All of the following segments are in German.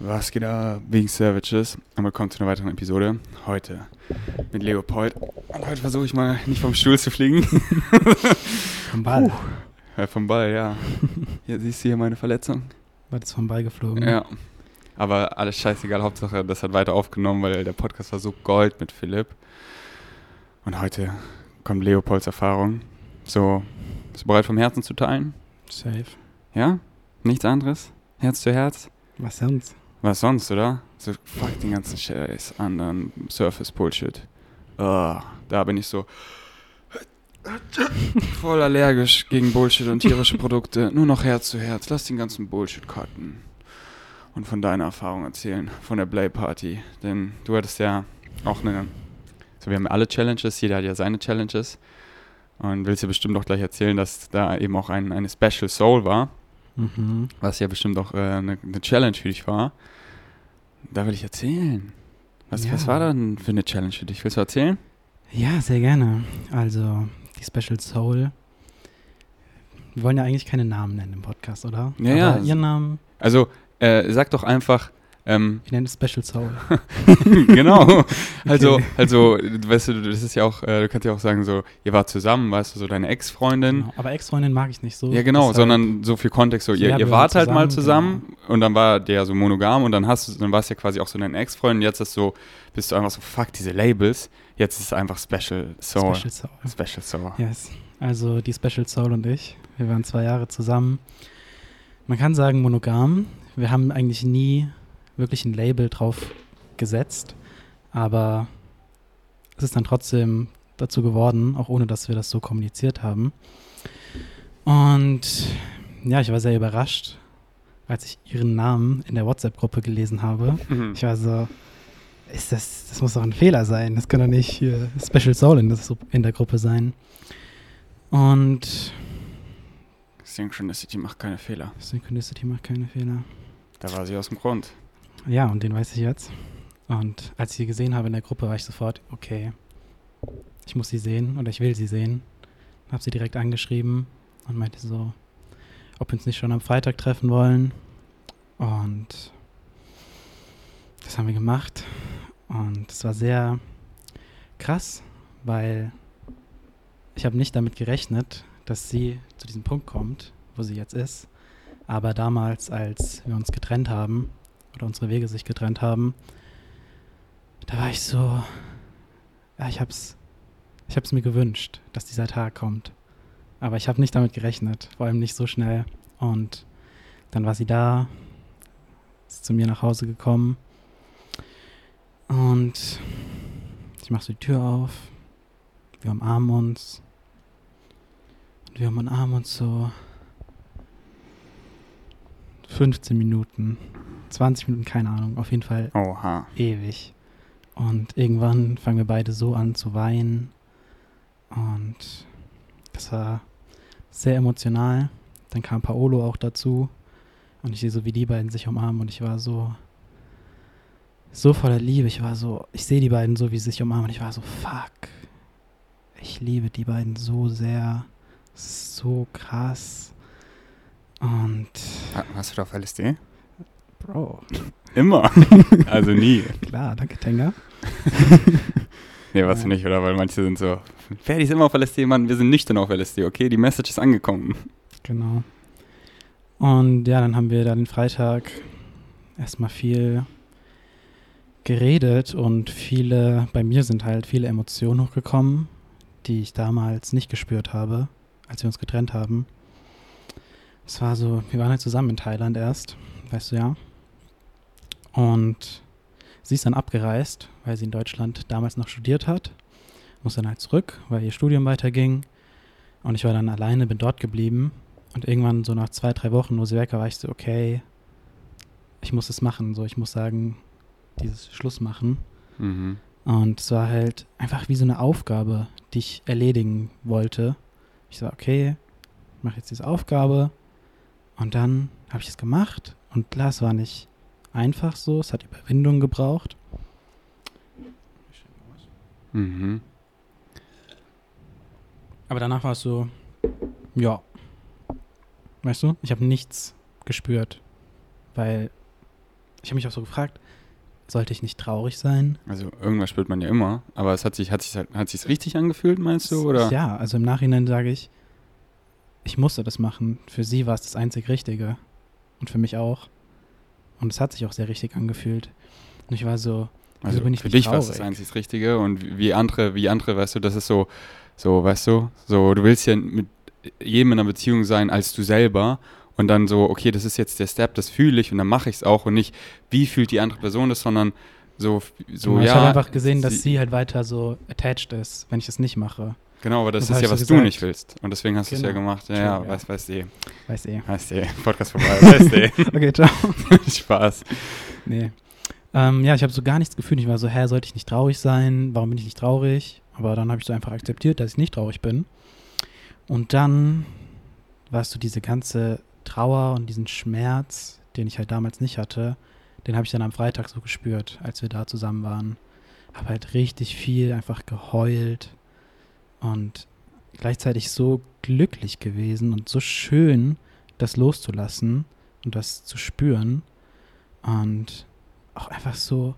Was geht ab, wegen Savages? Und willkommen zu einer weiteren Episode. Heute mit Leopold. Und heute versuche ich mal nicht vom Stuhl zu fliegen. Vom Ball. Ja, vom Ball, ja. Hier siehst du hier meine Verletzung. War das vom Ball geflogen? Ja. Aber alles scheißegal, Hauptsache, das hat weiter aufgenommen, weil der Podcast war so gold mit Philipp. Und heute kommt Leopolds Erfahrung. So, bist du bereit vom Herzen zu teilen? Safe. Ja? Nichts anderes? Herz zu Herz? Was sonst? Was sonst, oder? So, fuck den ganzen Scheiß anderen Surface-Bullshit. Ah, da bin ich so voll allergisch gegen Bullshit und tierische Produkte. Nur noch Herz zu Herz. Lass den ganzen Bullshit cutten. Und von deiner Erfahrung erzählen, von der Play Party. Denn du hattest ja auch eine. So, wir haben alle Challenges, jeder hat ja seine Challenges. Und willst dir bestimmt auch gleich erzählen, dass da eben auch ein, eine Special Soul war Mhm. was ja bestimmt auch äh, eine, eine Challenge für dich war. Da will ich erzählen. Was, Ja. was war denn für eine Challenge für dich? Willst du erzählen? Ja, sehr gerne. Also, die Special Soul. Wir wollen ja eigentlich keine Namen nennen im Podcast, oder? Ja, Aber ja. Ihren Namen, Also, äh, sag doch einfach, ähm, ich nenne es Special Soul. genau. Also, Okay. also, weißt du, das ist ja auch, äh, du kannst ja auch sagen, so, ihr wart zusammen, weißt du, so deine Ex-Freundin. Genau. Aber Ex-Freundin mag ich nicht so. Ja, genau, halt- sondern so viel Kontext, so, ihr, ja, ihr wart waren halt mal zusammen, zusammen und dann war der so monogam und dann hast du, dann war es ja quasi auch so deine Ex-Freundin, jetzt ist so, bist du einfach so, fuck diese Labels, jetzt ist es einfach Special Soul. Special Soul. Special Soul. Yes. Also die Special Soul und ich, wir waren zwei Jahre zusammen. Man kann sagen monogam. Wir haben eigentlich nie wirklich ein Label drauf gesetzt, aber es ist dann trotzdem dazu geworden, auch ohne dass wir das so kommuniziert haben. Und ja, ich war sehr überrascht, als ich ihren Namen in der WhatsApp-Gruppe gelesen habe. Mhm. Ich war so, ist das, das muss doch ein Fehler sein. Das kann doch nicht hier Special Soul in, das, in der Gruppe sein. Und Synchronicity macht keine Fehler. Synchronicity macht keine Fehler. Da war sie aus dem Grund. Ja, und den weiß ich jetzt. Und als ich sie gesehen habe in der Gruppe, war ich sofort, okay, ich muss sie sehen oder ich will sie sehen. Habe sie direkt angeschrieben und meinte so, ob wir uns nicht schon am Freitag treffen wollen. Und das haben wir gemacht. Und es war sehr krass, weil ich habe nicht damit gerechnet, dass sie zu diesem Punkt kommt, wo sie jetzt ist. Aber damals, als wir uns getrennt haben, oder unsere Wege sich getrennt haben, da war ich so, ja, ich hab's, ich hab's mir gewünscht, dass dieser Tag kommt. Aber ich habe nicht damit gerechnet, vor allem nicht so schnell. Und dann war sie da, ist zu mir nach Hause gekommen. Und ich mache so die Tür auf, wir umarmen uns. Und wir umarmen uns so 15 Minuten, 20 Minuten, keine Ahnung, auf jeden Fall Oha. ewig. Und irgendwann fangen wir beide so an zu weinen. Und das war sehr emotional. Dann kam Paolo auch dazu. Und ich sehe so, wie die beiden sich umarmen. Und ich war so, so voller Liebe. Ich war so, ich sehe die beiden so, wie sie sich umarmen. Und ich war so, fuck. Ich liebe die beiden so sehr. So krass. Und, Hast du da auf LSD? Bro, Immer. also nie. klar, danke, Tenga. Nee, was Ja. nicht, oder? Weil manche sind so, Ferdi ist immer auf LSD, Mann, wir sind nüchtern auf LSD, okay? Die Message ist angekommen. Genau. Und ja, dann haben wir da den Freitag erstmal viel geredet und viele, bei mir sind halt viele Emotionen hochgekommen, die ich damals nicht gespürt habe, als wir uns getrennt haben. Es war so, wir waren halt zusammen in Thailand erst, weißt du ja. Und sie ist dann abgereist, weil sie in Deutschland damals noch studiert hat. Muss dann halt zurück, weil ihr Studium weiterging. Und ich war dann alleine, bin dort geblieben. Und irgendwann so nach zwei, drei Wochen, wo sie weg war, war ich so, okay, ich muss es machen. So, ich muss sagen, dieses Schluss machen. Mhm. Und es war halt einfach wie so eine Aufgabe, die ich erledigen wollte. Ich so, okay, ich mache jetzt diese Aufgabe. Und dann habe ich es gemacht. Und klar, es war nicht einfach so. Es hat Überwindung gebraucht. Mhm. Aber danach war es so, ja. Weißt du, ich habe nichts gespürt. Weil ich habe mich auch so gefragt, sollte ich nicht traurig sein? Also irgendwas spürt man ja immer, aber es hat sich, hat sich, hat sich's richtig angefühlt, meinst du? Oder? Ja, also im Nachhinein sage ich, ich musste das machen. Für sie war es das einzig Richtige. Und für mich auch. Und es hat sich auch sehr richtig angefühlt. Und ich war so, Also bin ich für dich war es das einzig Richtige und wie andere, wie andere, weißt du, das ist so, so, weißt du, so, du willst ja mit jedem in einer Beziehung sein als du selber und dann so, okay, das ist jetzt der Step, das fühle ich und dann mache ich es auch und nicht, wie fühlt die andere Person das, sondern so, so Genau, ja. ich habe einfach gesehen, dass sie halt weiter so attached ist, wenn ich es nicht mache. Genau, aber das, Das ist ja, was so du gesagt. nicht willst und deswegen hast du es ja Genau. gemacht. Ja, ja, ja. weiß, weiß eh, Weiß eh. weiß eh, Podcast vorbei, weiß eh, Okay, ciao. Spaß. Nee. Ähm, ja, ich habe so gar nichts gefühlt. Ich war so, hä, sollte ich nicht traurig sein? Warum bin ich nicht traurig? Aber dann habe ich so einfach akzeptiert, dass ich nicht traurig bin. Und dann warst du diese ganze Trauer und diesen Schmerz, den ich halt damals nicht hatte, den habe ich dann am Freitag so gespürt, als wir da zusammen waren. Habe halt richtig viel einfach geheult und gleichzeitig so glücklich gewesen und so schön, das loszulassen und das zu spüren. Und auch einfach so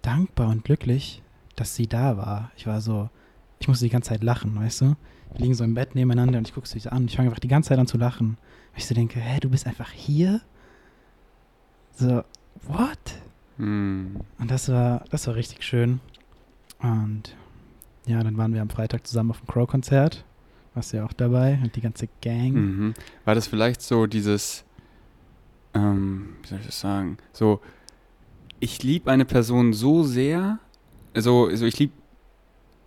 dankbar und glücklich, dass sie da war. Ich war so, ich musste die ganze Zeit lachen, weißt du? Wir liegen so im Bett nebeneinander und ich gucke sie an. Ich fange einfach die ganze Zeit an zu lachen. Weil ich so denke, hä, du bist einfach hier? So, what? Hm. Und das war, das war richtig schön. Und ja, dann waren wir am Freitag zusammen auf dem Crow-Konzert. Warst du ja auch dabei und die ganze Gang. Mhm. War das vielleicht so dieses, ähm, wie soll ich das sagen, so, ich liebe eine Person so sehr, so, so ich liebe,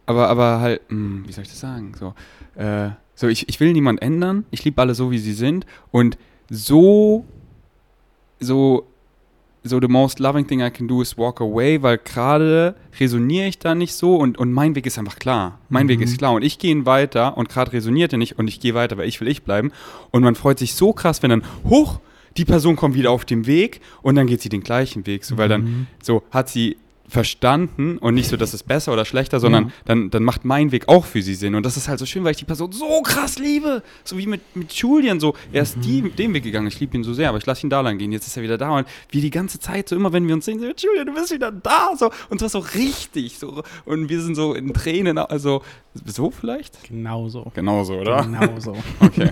aber, aber halt, hm, wie soll ich das sagen, so, äh, so ich, ich will niemand ändern, ich liebe alle so, wie sie sind und so, so, so the most loving thing I can do is walk away, weil gerade resoniere ich da nicht so und, und mein Weg ist einfach klar. Mein Weg Mhm. ist klar und ich gehe ihn weiter und gerade resoniert er nicht und ich gehe weiter, weil ich will ich bleiben. Und man freut sich so krass, wenn dann, hoch, die Person kommt wieder auf den Weg und dann geht sie den gleichen Weg, so, weil dann Mhm. so hat sie verstanden und nicht so, das ist besser oder schlechter, sondern Ja. dann, dann macht mein Weg auch für sie Sinn. Und das ist halt so schön, weil ich die Person so krass liebe. So wie mit, mit Julian. So, er ist die, den Weg gegangen. Ich liebe ihn so sehr, aber ich lasse ihn da lang gehen. Jetzt ist er wieder da. Und wie die ganze Zeit, so immer, wenn wir uns sehen, so, Julian, du bist wieder da. So, und zwar so richtig. So, und wir sind so in Tränen. Also, so vielleicht? Genauso. Genauso, oder? Genauso. Okay.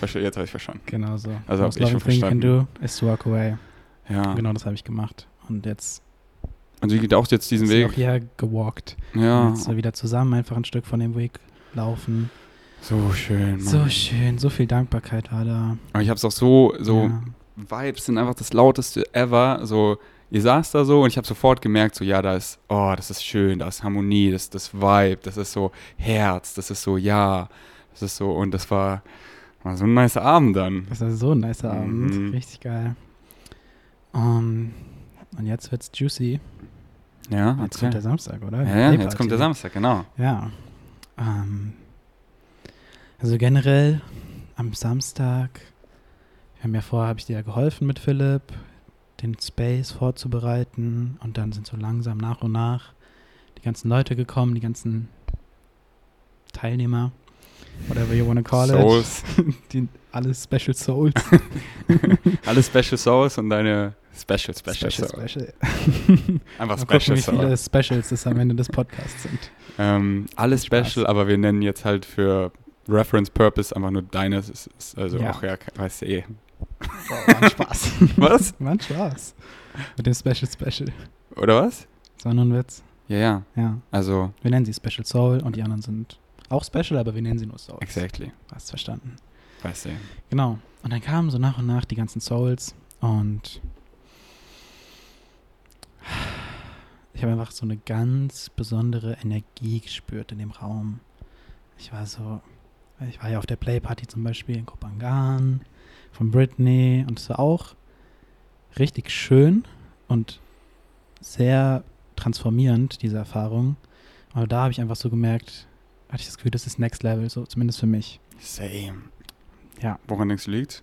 Jetzt habe ich verstanden. Genauso. Also Most ich schon verstanden. do is to walk away. Ja. Genau das habe ich gemacht. Und jetzt Und sie geht auch jetzt diesen ist Weg. auch hier gewalkt. Ja. Jetzt wieder zusammen einfach ein Stück von dem Weg laufen. So schön. Mann. So schön, so viel Dankbarkeit war da. Aber ich habe es auch so, so Ja. Vibes sind einfach das lauteste ever. So, ihr saßt da so und ich habe sofort gemerkt, so, ja, da ist, oh, das ist schön, da ist Harmonie, das ist das Vibe, das ist so Herz, das ist so, ja, das ist so, und das war, war so ein nice Abend dann. Das war so ein nicer Mhm. Abend. Richtig geil. Um, und jetzt wird's juicy. Ja, Jetzt kommt der Samstag, oder? ja, ja, jetzt kommt der. Samstag, genau. Ja. Ähm, also generell am Samstag, wir haben ja vorher, habe ich dir ja geholfen mit Philipp, den Space vorzubereiten und dann sind so langsam nach und nach die ganzen Leute gekommen, die ganzen Teilnehmer, whatever you wanna call Souls, it, die, alle Special Souls. alle Special Souls und deine Special, Special, Special, Souls. special. Einfach Mal gucken, Special wie viele Souls. Specials es am Ende des Podcasts sind. Ähm, alle. Special, aber wir nennen jetzt halt für Reference Purpose einfach nur ist also Ja. auch, ja, weißt du eh. War ein Spaß. Was? War ein Spaß. Mit dem Special Special. Oder was? Nur ein Witz. Ja, ja. Ja. Also, Wir nennen sie Special Soul und die anderen sind auch Special, aber wir nennen sie nur Souls. exactly. Hast verstanden. Weißt du. Genau. Und dann kamen so nach und nach die ganzen Souls und ich habe einfach so eine ganz besondere Energie gespürt in dem Raum. Ich war so, ich war ja auf der Playparty zum Beispiel in Kopangan von Britney und es war auch richtig schön und sehr transformierend, diese Erfahrung. Aber da habe ich einfach so gemerkt, hatte ich das Gefühl, das ist Next Level, so zumindest für mich. Same. Ja. Woran denkst du liegt?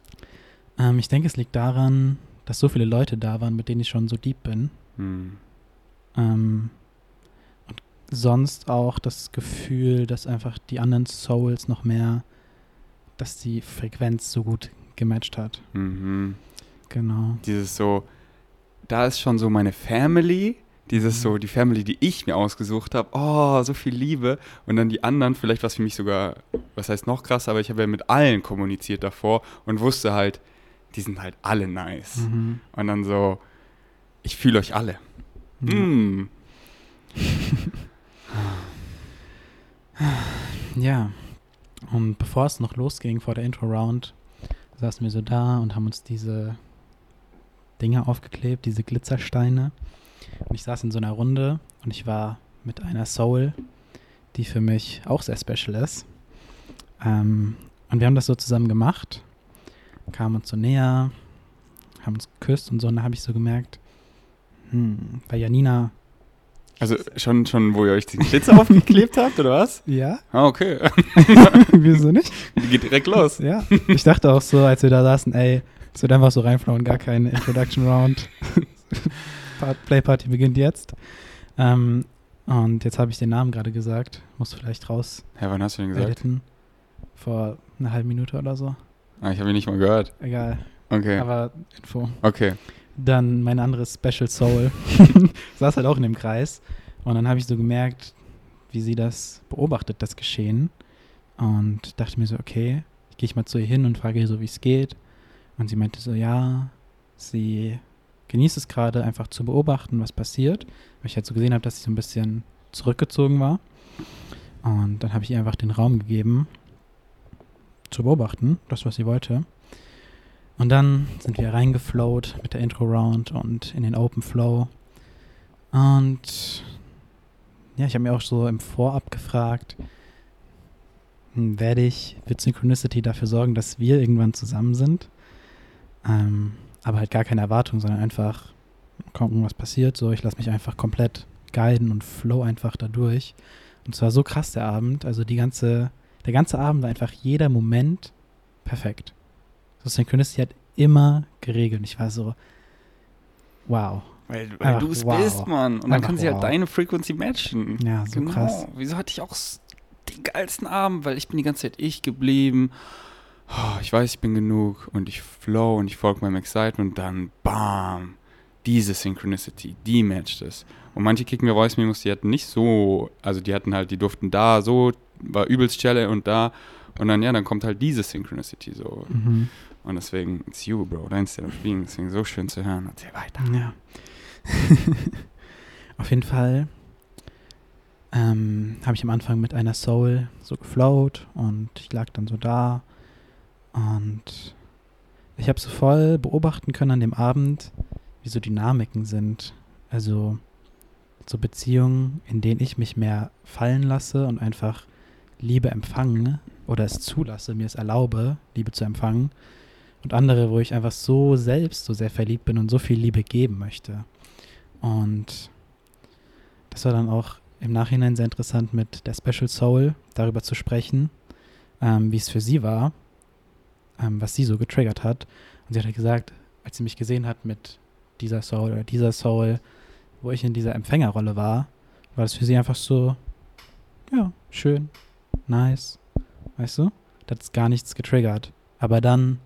Ähm, ich denke, es liegt daran, dass so viele Leute da waren, mit denen ich schon so deep bin. Hm. Ähm, und sonst auch das Gefühl, dass einfach die anderen Souls noch mehr, dass die Frequenz so gut gematcht hat. Mhm. Genau. Dieses so, da ist schon so meine Family, dieses so, die Family, die ich mir ausgesucht habe, oh, so viel Liebe. Und dann die anderen, vielleicht was für mich sogar, was heißt noch krasser, aber ich habe ja mit allen kommuniziert davor und wusste halt, die sind halt alle nice. Mhm. Und dann so, ich fühle euch alle. Ja. Mm. Ja. Und bevor es noch losging vor der Intro-Round, saßen wir so da und haben uns diese Dinge aufgeklebt, diese Glitzersteine. Und ich saß in so einer Runde und ich war mit einer Soul, die für mich auch sehr special ist. Ähm, und wir haben das so zusammen gemacht, kamen uns so näher, haben uns geküsst und so. Und da habe ich so gemerkt, hm, bei Janina, Also schon, schon, wo ihr euch den Glitzer aufgeklebt habt, oder was? ja, Ah, okay. wieso nicht? Geht direkt los. Ja, ich dachte auch so, als wir da saßen, ey, es wird einfach so reinflauen, gar keine Introduction Round. Part- Play Party beginnt jetzt. Ähm, und jetzt habe ich den Namen gerade gesagt, muss vielleicht raus Hä, wann hast du denn gesagt? editen. Vor einer halben Minute oder so. Ah, ich habe ihn nicht mal gehört. Egal, Okay. aber Info. Okay. Dann mein anderes Special Soul saß halt auch in dem Kreis. Und dann habe ich so gemerkt, wie sie das beobachtet, das Geschehen. Und dachte mir so, okay, gehe ich mal zu ihr hin und frage ihr so, wie es geht. Und sie meinte so, ja, sie genießt es gerade einfach zu beobachten, was passiert. Weil ich halt so gesehen habe, dass sie so ein bisschen zurückgezogen war. Und dann habe ich ihr einfach den Raum gegeben, zu beobachten, das, was sie wollte. Und dann sind wir reingeflowt mit der Intro-Round und in den Open Flow. Und ja, ich habe mir auch so im Vorab gefragt, hm, werde ich, wird Synchronicity dafür sorgen, dass wir irgendwann zusammen sind? Ähm, aber halt gar keine Erwartung, sondern einfach gucken, was passiert. So, ich lasse mich einfach komplett guiden und flow einfach dadurch. Und zwar so krass der Abend. Also die ganze, der ganze Abend war einfach jeder Moment perfekt. So Synchronicity hat immer geregelt. Und ich war so, wow. Weil, weil du es wow. bist, Mann. Und dann Einfach kann sie halt wow. deine Frequency matchen. Ja, so genau. krass. Wieso hatte ich auch den geilsten Abend? Weil ich bin die ganze Zeit ich geblieben. Oh, ich weiß, ich bin genug und ich flow und ich folge meinem Excitement und dann bam, diese Synchronicity, die matcht es. Und manche Kicken wir Voice Memos, die hatten nicht so, also die hatten halt, die durften da so, war übelst Chelle und da und dann, ja, dann kommt halt diese Synchronicity so. Mhm. Und deswegen, it's you, bro, deins der Being, deswegen so schön zu hören. Erzähl weiter. Ja. Auf jeden Fall ähm, habe ich am Anfang mit einer Soul so geflowt und ich lag dann so da und ich habe so voll beobachten können an dem Abend, wie so Dynamiken sind. Also so Beziehungen, in denen ich mich mehr fallen lasse und einfach Liebe empfange oder es zulasse, mir es erlaube, Liebe zu empfangen. Und andere, wo ich einfach so selbst so sehr verliebt bin und so viel Liebe geben möchte. Und das war dann auch im Nachhinein sehr interessant mit der Special Soul darüber zu sprechen, ähm, wie es für sie war, ähm, was sie so getriggert hat. Und sie hat halt gesagt, als sie mich gesehen hat mit dieser Soul oder dieser Soul, wo ich in dieser Empfängerrolle war, war das für sie einfach so, ja, schön, nice, weißt du? Das ist gar nichts getriggert. Aber dann,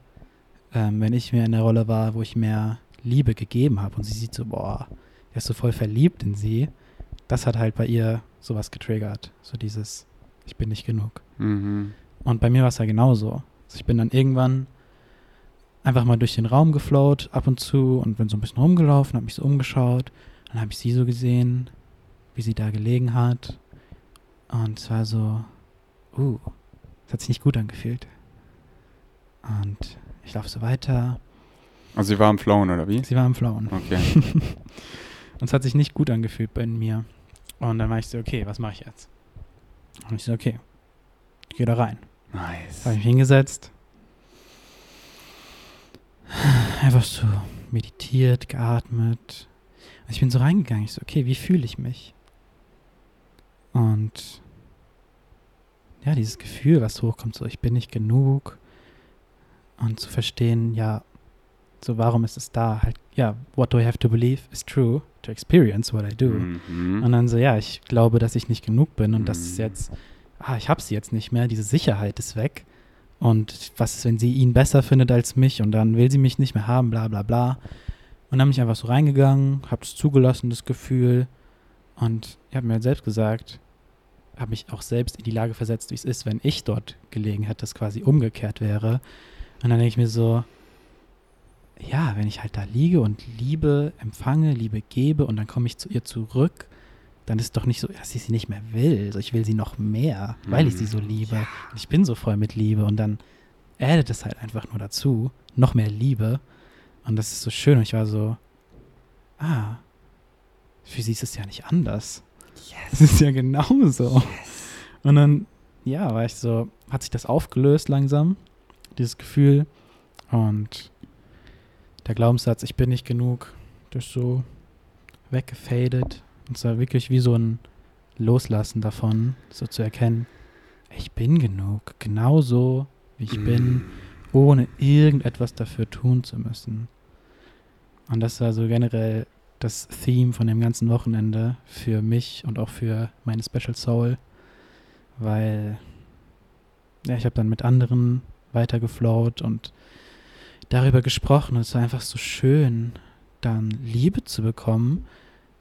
ähm, wenn ich mehr in der Rolle war, wo ich mehr Liebe gegeben habe und sie sieht so, boah, er ist so voll verliebt in sie, das hat halt bei ihr sowas getriggert. So dieses, ich bin nicht genug. Mhm. Und bei mir war es ja genauso. Also ich bin dann irgendwann einfach mal durch den Raum geflowt, ab und zu, und bin so ein bisschen rumgelaufen, habe mich so umgeschaut. Dann habe ich sie so gesehen, wie sie da gelegen hat. Und es war so, uh, es hat sich nicht gut angefühlt. Und ich laufe so weiter. Also sie war am Flown, oder wie? Sie war am Flowen. Okay. Und es hat sich nicht gut angefühlt bei mir. Und dann war ich so, okay, was mache ich jetzt? Und ich so, okay, ich gehe da rein. Nice. Habe ich mich hingesetzt. Einfach so meditiert, geatmet. Und ich bin so reingegangen. Ich so, okay, wie fühle ich mich? Und ja, dieses Gefühl, was hochkommt, so, ich bin nicht genug. Und zu verstehen, ja, so, warum ist es da? Halt, ja, what do I have to believe is true to experience what I do. Mhm. Und dann so, ja, ich glaube, dass ich nicht genug bin und das ist Mhm. jetzt, ah, ich habe sie jetzt nicht mehr, diese Sicherheit ist weg. Und was ist, wenn sie ihn besser findet als mich und dann will sie mich nicht mehr haben, bla bla bla. Und dann bin ich einfach so reingegangen, habe es zugelassen, das Gefühl. Und ich habe mir halt selbst gesagt, habe mich auch selbst in die Lage versetzt, wie es ist, wenn ich dort gelegen hätte, das quasi umgekehrt wäre. Und dann denke ich mir so, ja, wenn ich halt da liege und Liebe empfange, Liebe gebe und dann komme ich zu ihr zurück, dann ist es doch nicht so, dass ich sie nicht mehr will. Also ich will sie noch mehr, weil ich sie so liebe. Ja. Und ich bin so voll mit Liebe und dann addet es halt einfach nur dazu, noch mehr Liebe. Und das ist so schön. Und ich war so, ah, für sie ist es ja nicht anders. Es ist ja genauso. Und dann, ja, war ich so, hat sich das aufgelöst langsam, dieses Gefühl. Und der Glaubenssatz, ich bin nicht genug, das ist so weggefadet. Und es war wirklich wie so ein Loslassen davon, so zu erkennen, ich bin genug, genauso wie ich bin, Mm. ohne irgendetwas dafür tun zu müssen. Und das war so generell das Theme von dem ganzen Wochenende für mich und auch für meine Special Soul, weil ja, ich habe dann mit anderen weitergeflowt und darüber gesprochen. Und es war einfach so schön, dann Liebe zu bekommen.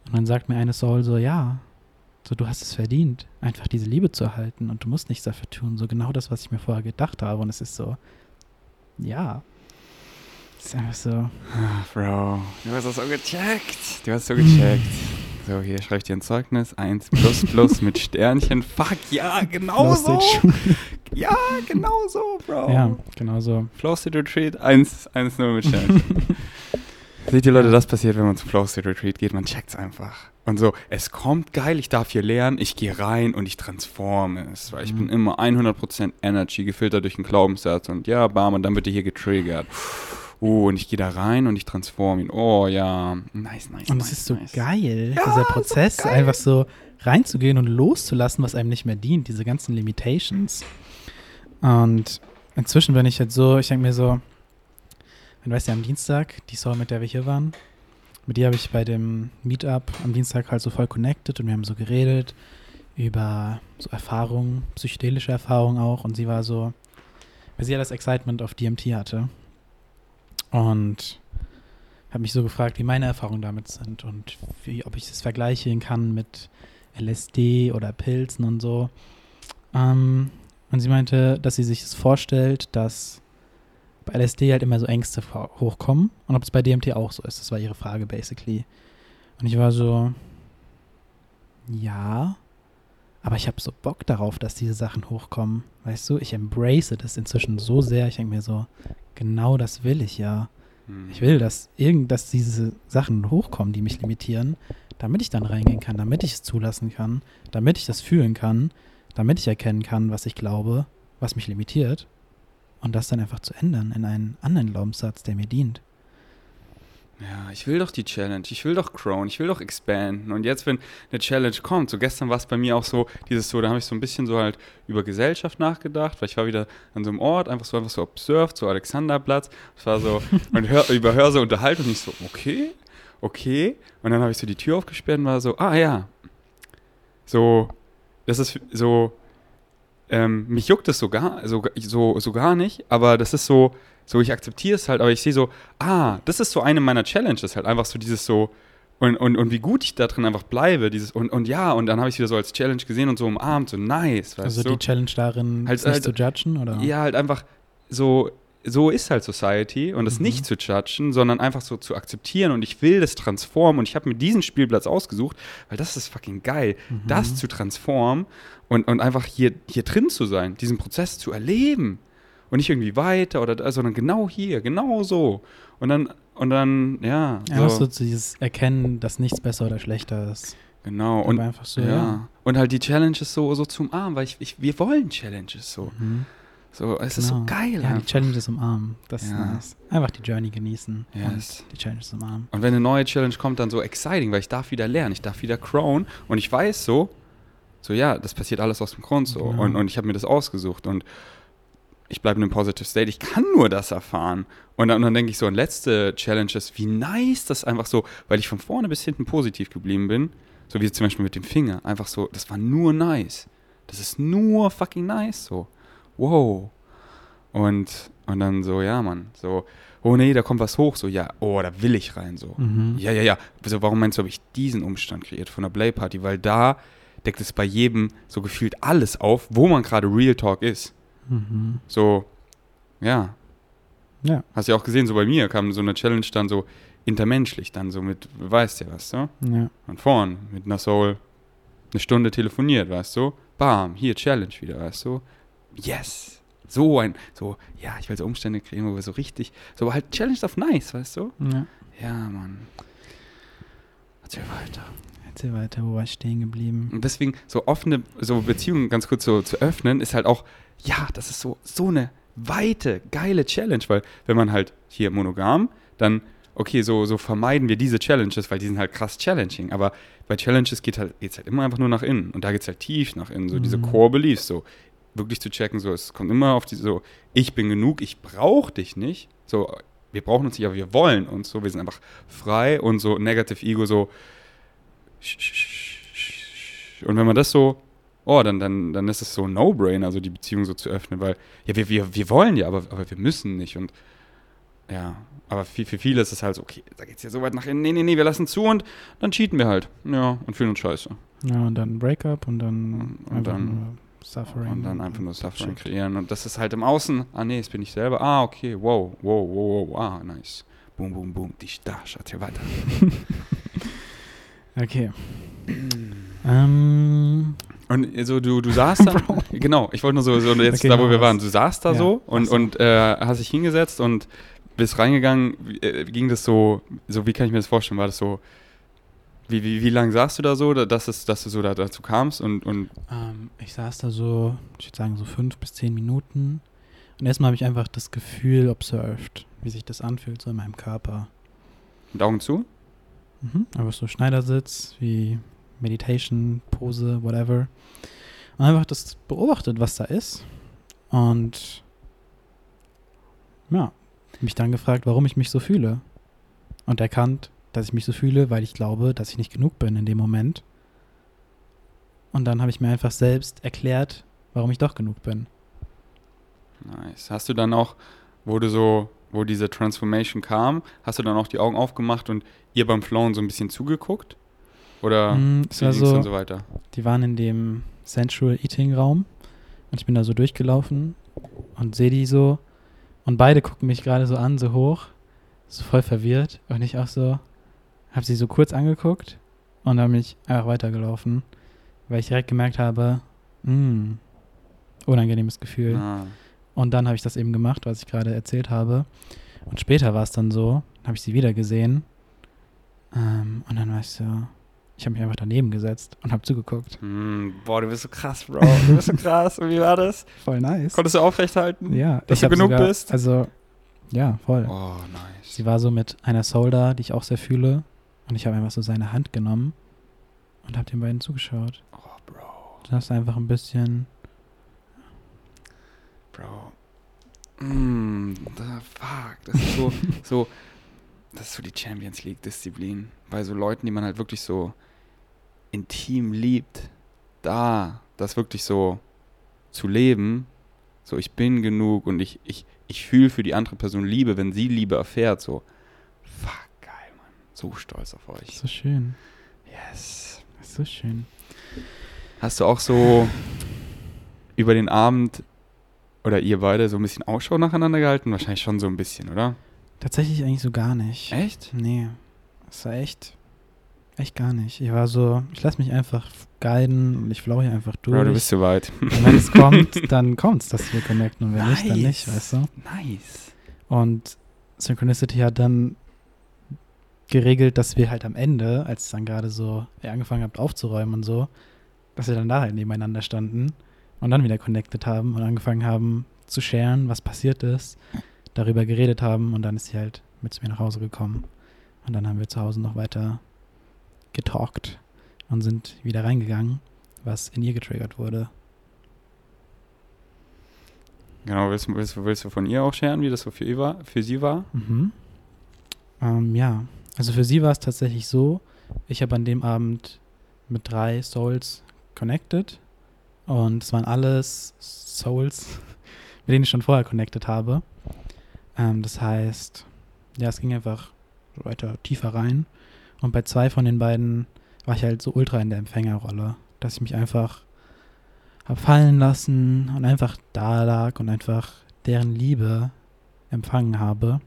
Und dann sagt mir eine Soul so, ja, so du hast es verdient, einfach diese Liebe zu erhalten und du musst nichts dafür tun. So genau das, was ich mir vorher gedacht habe. Und es ist so, ja. Es ist einfach so, Ah, Bro, du hast das so gecheckt. Du hast so gecheckt. So, hier schreibe ich dir ein Zeugnis. 1 plus plus mit Sternchen. Fuck, ja, genau so. Ja, genau so, Bro. Ja, genau so. Flow State Retreat 1, 1 0 mit Sternchen. Seht ihr, Leute, das passiert, wenn man zum Flow State Retreat geht. Man checkt's einfach. Und so, es kommt geil, ich darf hier lernen, ich gehe rein und ich transforme es. Weil ich Mhm. bin immer 100% Energy, gefiltert durch den Glaubenssatz. Und ja, bam, und dann wird er hier getriggert. Uh, und ich gehe da rein und ich transforme ihn. Oh, ja. Nice, nice, Und nice. es ist so nice. geil, Ja, dieser so Prozess, geil. einfach so reinzugehen und loszulassen, was einem nicht mehr dient, diese ganzen Limitations. Und inzwischen bin ich jetzt so, ich denke mir so, wenn weißt du, am Dienstag, die Soul, mit der wir hier waren, mit der habe ich bei dem Meetup am Dienstag halt so voll connected und wir haben so geredet über so Erfahrungen, psychedelische Erfahrungen auch. Und sie war so, weil sie ja das Excitement auf DMT hatte. Und habe mich so gefragt, wie meine Erfahrungen damit sind und wie, ob ich das vergleichen kann mit LSD oder Pilzen und so. Ähm, und sie meinte, dass sie sich das vorstellt, dass bei LSD halt immer so Ängste hochkommen und ob es bei DMT auch so ist. Das war ihre Frage basically. Und ich war so, ja, aber ich habe so Bock darauf, dass diese Sachen hochkommen. Weißt du, ich embrace das inzwischen so sehr. Ich denke mir so, genau das will ich ja. Hm. Ich will, dass irgend, dass diese Sachen hochkommen, die mich limitieren, damit ich dann reingehen kann, damit ich es zulassen kann, damit ich das fühlen kann, damit ich erkennen kann, was ich glaube, was mich limitiert und das dann einfach zu ändern in einen anderen Glaubenssatz, der mir dient. Ja, ich will doch die Challenge, ich will doch Crown, ich will doch expanden. Und jetzt, wenn eine Challenge kommt, so gestern war es bei mir auch so, dieses so, da habe ich so ein bisschen so halt über Gesellschaft nachgedacht, weil ich war wieder an so einem Ort, einfach so einfach so observed, so Alexanderplatz. Es war so, und hör, überhör so Unterhaltung und ich so, okay, okay. Und dann habe ich so die Tür aufgesperrt und war so, ah ja. So, das ist so, ähm, mich juckt es so gar, so, so, so gar nicht, aber das ist so, so ich akzeptiere es halt, aber ich sehe so, ah, das ist so eine meiner Challenges, halt einfach so dieses so, und, und, und wie gut ich da drin einfach bleibe, dieses, und, und ja, und dann habe ich es wieder so als Challenge gesehen und so umarmt, so nice, also die Challenge darin, Halt- halt- zu judgen, oder? Ja, halt einfach so, so ist halt Society und das Mhm. nicht zu judgen, sondern einfach so zu akzeptieren und ich will das transformen und ich habe mir diesen Spielplatz ausgesucht, weil das ist fucking geil, Mhm. das zu transformen und, und einfach hier, hier drin zu sein, diesen Prozess zu erleben und nicht irgendwie weiter oder da, sondern genau hier, genau so und dann, und dann, ja, so, so dieses Erkennen, dass nichts besser oder schlechter ist. genau Und und einfach so, ja. ja. und halt die Challenges so, so zum Arm, weil ich, ich, wir wollen Challenges so, Mhm. So, es ist so Genau. geil Ja, die. Challenges umarmen. Das ist Ja. nice. Einfach die Journey genießen Yes. und die Challenges umarmen. Und wenn eine neue Challenge kommt, dann so exciting, weil ich darf wieder lernen, ich darf wieder crown und ich weiß so, so ja, das passiert alles aus dem Grund so Genau. und, und ich habe mir das ausgesucht und ich bleibe in einem Positive State, ich kann nur das erfahren. Und dann, und dann denke ich so an letzte Challenges, wie nice das einfach so, weil ich von vorne bis hinten positiv geblieben bin, so wie zum Beispiel mit dem Finger, einfach so, das war nur nice. Das ist nur fucking nice so. Wow. Und, Und dann so, ja, Mann, so, oh nee, da kommt was hoch, so, ja, oh, da will ich rein, so. Mhm. Ja, ja, ja. Also warum meinst du, habe ich diesen Umstand kreiert von der Play Party? Weil da deckt es bei jedem so gefühlt alles auf, wo man gerade Real Talk ist. Mhm. So, ja. Ja. Hast ja auch gesehen, so bei mir kam so eine Challenge dann so intermenschlich, dann so mit, weißt ja was, so? Ja. Und vorn mit einer Soul eine Stunde telefoniert, weißt du? Bam, hier Challenge wieder, weißt du? Yes. So ein, so, ja, ich will so Umstände kreieren, wo wir so richtig, so halt Challenge auf nice, weißt du? ja. Ja, Mann. Erzähl weiter. Erzähl weiter, wo war ich stehen geblieben? Und deswegen so offene, so Beziehungen ganz kurz so zu öffnen, ist halt auch, ja, das ist so, so eine weite, geile Challenge, weil wenn man halt hier monogam, dann, okay, so, so vermeiden wir diese Challenges, weil die sind halt krass challenging, aber bei Challenges geht halt, geht's halt immer einfach nur nach innen und da geht's halt tief nach innen, so diese Mhm. Core Beliefs, so wirklich zu checken, so, es kommt immer auf die, so, ich bin genug, ich brauche dich nicht, so, wir brauchen uns nicht, aber wir wollen uns, so, wir sind einfach frei und so Negative Ego, so, und wenn man das so, oh, dann, dann, dann ist es so ein No-Brainer, also die Beziehung so zu öffnen, weil, ja, wir, wir, wir wollen ja, aber, aber wir müssen nicht. Und ja, aber für, für viele ist es halt so, okay, da geht's ja so weit nach innen, nee, nee, nee, wir lassen zu und dann cheaten wir halt. Ja, und fühlen uns scheiße. Ja, und dann Breakup und dann Und dann- Suffering. Und dann einfach nur Suffering kreieren. Und das ist halt im Außen, ah nee, das bin ich selber. Ah, okay, wow, wow, wow, wow, ah, nice. Boom, boom, boom, dich da, schaut hier weiter. Okay. ähm, Und so, du, du saßt da, genau, ich wollte nur so, so jetzt Okay, da, wo mach wir waren, du saßt da Ja, so und, und äh, hast dich hingesetzt und bist reingegangen. Äh, ging das so, so, wie kann ich mir das vorstellen? War das so, wie, wie, wie lange saßt du da so, dass, es, dass du so da, dazu kamst und, und ähm, ich saß da so, ich würde sagen, so fünf bis zehn Minuten. Und erstmal habe ich einfach das Gefühl observed, wie sich das anfühlt, so in meinem Körper. mit Augen zu? Mhm. Aber so Schneidersitz, wie Meditation, Pose, whatever. Und einfach das beobachtet, was da ist. Und ja, mich dann gefragt, warum ich mich so fühle. Und erkannt, dass ich mich so fühle, weil ich glaube, dass ich nicht genug bin in dem Moment. Und dann habe ich mir einfach selbst erklärt, warum ich doch genug bin. Nice. Hast du dann auch, wo du so, wo diese Transformation kam, hast du dann auch die Augen aufgemacht und ihr beim Flown so ein bisschen zugeguckt? Oder Mm, wie war ging's dann so, so weiter? die waren in dem Sensual Eating Raum und ich bin da so durchgelaufen und sehe die so und beide gucken mich gerade so an, so hoch, so voll verwirrt und ich auch so, habe sie so kurz angeguckt und dann bin ich einfach weitergelaufen, weil ich direkt gemerkt habe, mm, unangenehmes Gefühl. Ah. Und dann habe ich das eben gemacht, was ich gerade erzählt habe. Und später war es dann so, habe ich sie wieder gesehen. Ähm, und dann war ich so, ich habe mich einfach daneben gesetzt und habe zugeguckt. Mm, boah, du bist so krass, Bro. Du bist so krass. Und wie war das? Voll nice. Konntest du aufrechthalten? ja, dass du genug sogar, bist? Also, ja, voll. Oh, nice. Sie war so mit einer Soul da, die ich auch sehr fühle. Und ich habe einfach so seine Hand genommen und habe den beiden zugeschaut. Oh, Bro. Das ist einfach ein bisschen, Bro. Mm, da, fuck. Das ist so, so, das ist so die Champions League-Disziplin. Bei so Leuten, die man halt wirklich so intim liebt. Da, das wirklich so zu leben. So, ich bin genug und ich, ich, ich fühle für die andere Person Liebe, wenn sie Liebe erfährt. So, fuck. So stolz auf euch. so schön. Yes. So schön. Hast du auch so über den Abend oder ihr beide so ein bisschen Ausschau nacheinander gehalten? Wahrscheinlich schon so ein bisschen, oder? Tatsächlich eigentlich so gar nicht. Echt? Nee, das war echt, echt gar nicht. Ich war so, ich lasse mich einfach guiden und ich flow hier einfach durch. Bro, du bist so weit. und wenn es kommt, dann kommt's, dass wir connecten und wenn nicht, dann nicht, Nice. weißt du? Nice. Und Synchronicity hat dann geregelt, dass wir halt am Ende, als es dann gerade so, ihr angefangen habt aufzuräumen und so, dass wir dann da halt nebeneinander standen und dann wieder connected haben und angefangen haben zu sharen, was passiert ist, darüber geredet haben und dann ist sie halt mit zu mir nach Hause gekommen. Und dann haben wir zu Hause noch weiter getalkt und sind wieder reingegangen, was in ihr getriggert wurde. Genau, willst, du- willst, willst du von ihr auch scheren, wie das so für, ihr war, für sie war? Mhm. Ähm, ja, also für sie war es tatsächlich so, ich habe an dem Abend mit drei Souls connected und es waren alles Souls mit denen ich schon vorher connected habe. Ähm, das heißt, ja, es ging einfach weiter tiefer rein. Und bei zwei von den beiden war ich halt so ultra in der Empfängerrolle, dass ich mich einfach habe fallen lassen und einfach da lag und einfach deren Liebe empfangen habe.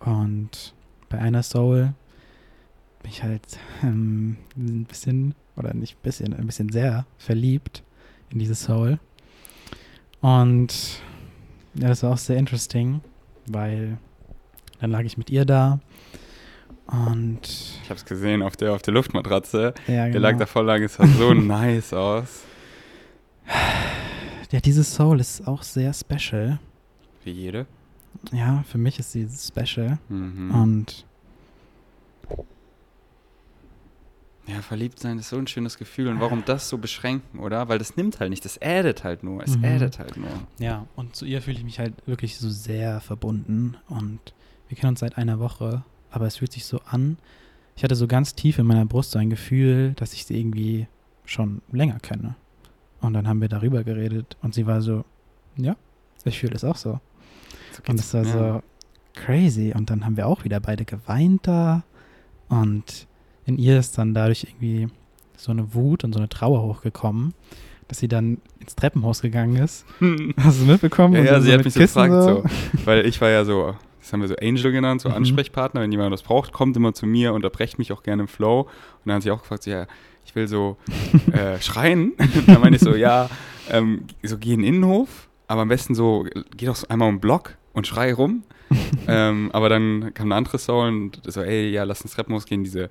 Und bei einer Soul bin ich halt ähm, ein bisschen, oder nicht ein bisschen, ein bisschen sehr verliebt in diese Soul. Und ja, das war auch sehr interesting, weil dann lag ich mit ihr da und Ich hab's gesehen auf der, auf der Luftmatratze. ja, Der lag genau. da voll lang, es sah so nice aus. Ja, diese Soul ist auch sehr special. Wie jede. Ja, für mich ist sie special. Mhm. Und Ja, verliebt sein ist so ein schönes Gefühl. Und warum das so beschränken, oder? Weil das nimmt halt nicht, das addet halt nur. Es Mhm. addet halt nur. ja, und zu ihr fühle ich mich halt wirklich so sehr verbunden. Und wir kennen uns seit einer Woche, aber es fühlt sich so an. Ich hatte so ganz tief in meiner Brust so ein Gefühl, dass ich sie irgendwie schon länger kenne. Und dann haben wir darüber geredet und sie war so, ja, ich fühle es auch so. So Und es war ja. so crazy. Und dann haben wir auch wieder beide geweint da. Und in ihr ist dann dadurch irgendwie so eine Wut und so eine Trauer hochgekommen, dass sie dann ins Treppenhaus gegangen ist. Hast du mitbekommen? Ja, Und ja, sie hat mich so Kissen gefragt, so. Weil ich war ja so, das haben wir so Angel genannt, so Mhm. Ansprechpartner. Wenn jemand was braucht, kommt immer zu mir, unterbrecht mich auch gerne im Flow. Und dann hat sie auch gefragt, so, ja, ich will so äh, schreien. dann meine ich so, ja, ähm, so geh in den Innenhof, aber am besten so, geh doch so einmal um den Block und schrei rum. ähm, aber dann kam eine andere Soul und so, ey, ja, lass ins Treppenhaus gehen, diese,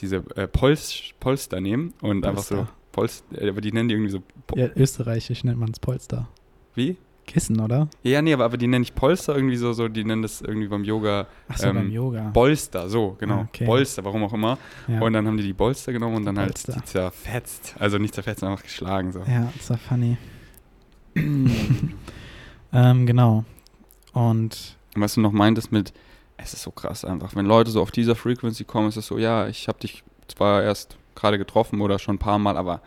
diese äh, Pols Polster nehmen und einfach so, Polster. Polster, äh, aber die nennen die irgendwie so, Po- Ja, österreichisch nennt man es Polster. wie? Kissen, oder? Ja, nee, aber, aber die nenne ich Polster irgendwie so, so, die nennen das irgendwie beim Yoga Achso, Ähm, beim Yoga. Bolster, so, genau. Ah, okay. Bolster, warum auch immer. ja. Und dann haben die die Bolster genommen und dann halt Bolster. die zerfetzt. Also nicht zerfetzt, sondern einfach geschlagen, so. ja, das war funny. ähm, genau. Und was du noch meintest mit, es ist so krass einfach, wenn Leute so auf dieser Frequency kommen, ist es so, ja, ich habe dich zwar erst gerade getroffen oder schon ein paar Mal, aber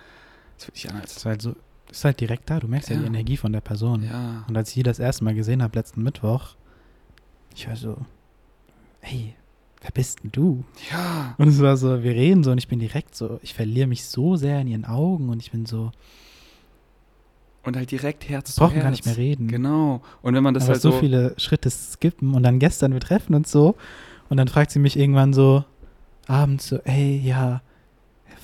es fühlt sich an es als, ist halt so, es ist halt direkt da. Du merkst ja, die Ja. Energie von der Person. ja, Und als ich die das erste Mal gesehen habe, letzten Mittwoch, ich war so, hey, wer bist denn du? ja, Und es war so, wir reden so und ich bin direkt so, ich verliere mich so sehr in ihren Augen und ich bin so, und halt direkt Herz zu brauchen Herz. gar nicht mehr reden. Genau. Und wenn man das aber halt so so, viele Schritte skippen und dann gestern, wir treffen uns so und dann fragt sie mich irgendwann so abends so, ey, ja,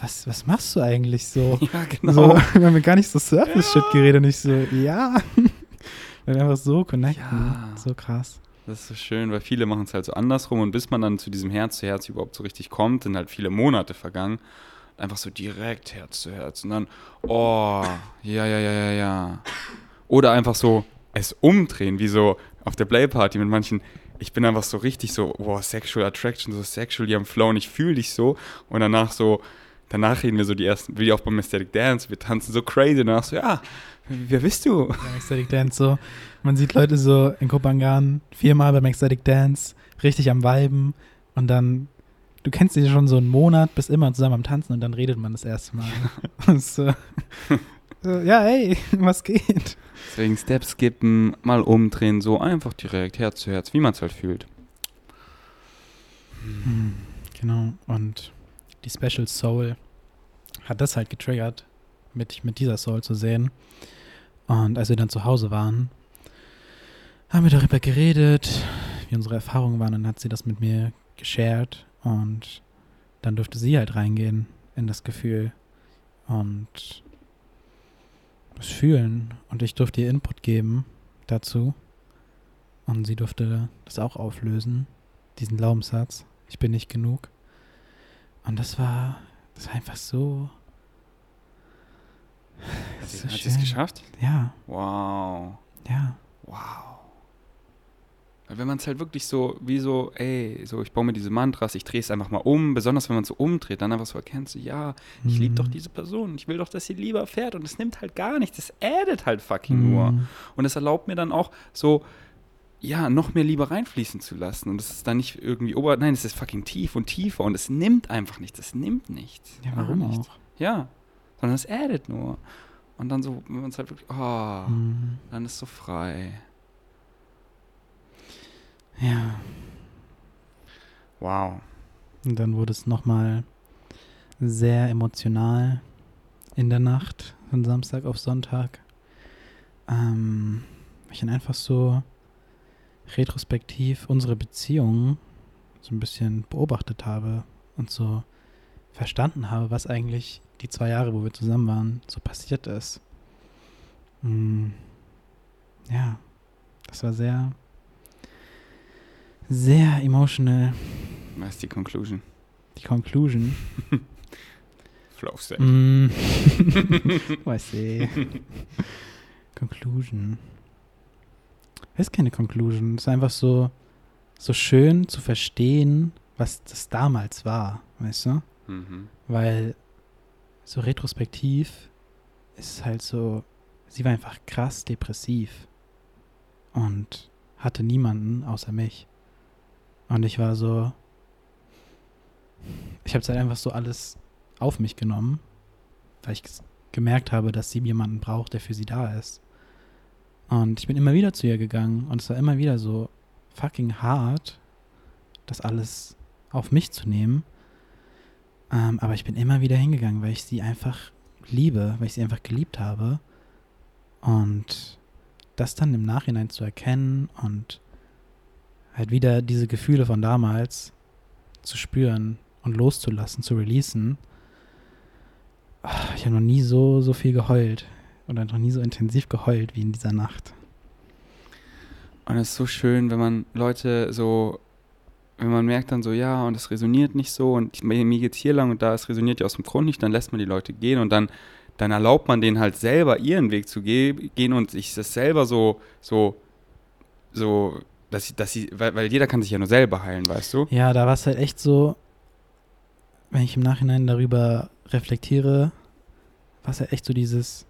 was, was machst du eigentlich so? ja, genau. So, wir haben gar nicht so Surface-Shit geredet und ich so, ja. Weil wir einfach so connecten. Ja. So krass. Das ist so schön, weil viele machen es halt so andersrum und bis man dann zu diesem Herz zu Herz überhaupt so richtig kommt, sind halt viele Monate vergangen. Einfach so direkt Herz zu Herz und dann, oh, ja, ja, ja, ja, ja. Oder einfach so es umdrehen, wie so auf der Playparty mit manchen. Ich bin einfach so richtig so, wow, Sexual Attraction, so sexually am Flow und ich fühle dich so. Und danach so, danach reden wir so die ersten, wie auch beim Aesthetic Dance, wir tanzen so crazy danach so, ja, wer bist du? Beim Ecstatic Dance so. Man sieht Leute so in Kopangan viermal beim Ecstatic Dance richtig am Viben und dann, du kennst die schon so einen Monat, bis immer zusammen am Tanzen und dann redet man das erste Mal. So, so, ja, hey, was geht? Deswegen Steps skippen, mal umdrehen, so einfach direkt Herz zu Herz, wie man es halt fühlt. Hm, Genau. Und die Special Soul hat das halt getriggert, mit, mit dieser Soul zu sehen. Und als wir dann zu Hause waren, haben wir darüber geredet, wie unsere Erfahrungen waren. Und dann hat sie das mit mir geshared. Und dann durfte sie halt reingehen in das Gefühl und das Fühlen. Und ich durfte ihr Input geben dazu. Und sie durfte das auch auflösen, diesen Glaubenssatz. Ich bin nicht genug. Und das war, das war einfach so. Hat so sie schön. es geschafft? Ja, Wow. ja. Wow. Weil wenn man es halt wirklich so, wie so, ey, so ich baue mir diese Mantras, ich drehe es einfach mal um, besonders wenn man es so umdreht, dann einfach so erkennt, so, ja, ich liebe doch Mhm. diese Person, ich will doch, dass sie lieber fährt und es nimmt halt gar nichts, es addet halt fucking nur. Mhm. Und es erlaubt mir dann auch so, ja, noch mehr Liebe reinfließen zu lassen. Und es ist dann nicht irgendwie ober, nein, es ist fucking tief und tiefer und es nimmt einfach nichts, es nimmt nichts. Ja, warum nichts. auch? Ja, sondern es addet nur. Und dann so, wenn man es halt wirklich, oh, Mhm. dann ist so frei. Ja. Wow. Und dann wurde es nochmal sehr emotional in der Nacht von Samstag auf Sonntag. Ähm, weil ich dann einfach so retrospektiv unsere Beziehung so ein bisschen beobachtet habe und so verstanden habe, was eigentlich die zwei Jahre, wo wir zusammen waren, so passiert ist. Mm, ja, das war sehr, sehr emotional. Was ist die Conclusion? Die Conclusion. Flow State. Mm. Weiß ich. Conclusion. Es ist keine Conclusion. Es ist einfach so, so schön zu verstehen, was das damals war, weißt du? Mhm. Weil so retrospektiv ist es halt so, sie war einfach krass depressiv und hatte niemanden außer mich. Und ich war so, ich habe halt einfach so alles auf mich genommen, weil ich gemerkt habe, dass sie jemanden braucht, der für sie da ist. Und ich bin immer wieder zu ihr gegangen und es war immer wieder so fucking hart, das alles auf mich zu nehmen. Ähm, aber ich bin immer wieder hingegangen, weil ich sie einfach liebe, weil ich sie einfach geliebt habe. Und das dann im Nachhinein zu erkennen und halt wieder diese Gefühle von damals zu spüren und loszulassen, zu releasen. Ich habe noch nie so, so viel geheult oder noch nie so intensiv geheult wie in dieser Nacht. Und es ist so schön, wenn man Leute so, wenn man merkt dann so, ja, und es resoniert nicht so und mir, geht's hier lang und da, es resoniert ja aus dem Grund nicht, dann lässt man die Leute gehen und dann, dann erlaubt man denen halt selber ihren Weg zu ge gehen und sich das selber so, so, so, dass sie, dass sie, weil, weil jeder kann sich ja nur selber heilen, weißt du? Ja, da war es halt echt so, wenn ich im Nachhinein darüber reflektiere, war es halt echt so dieses,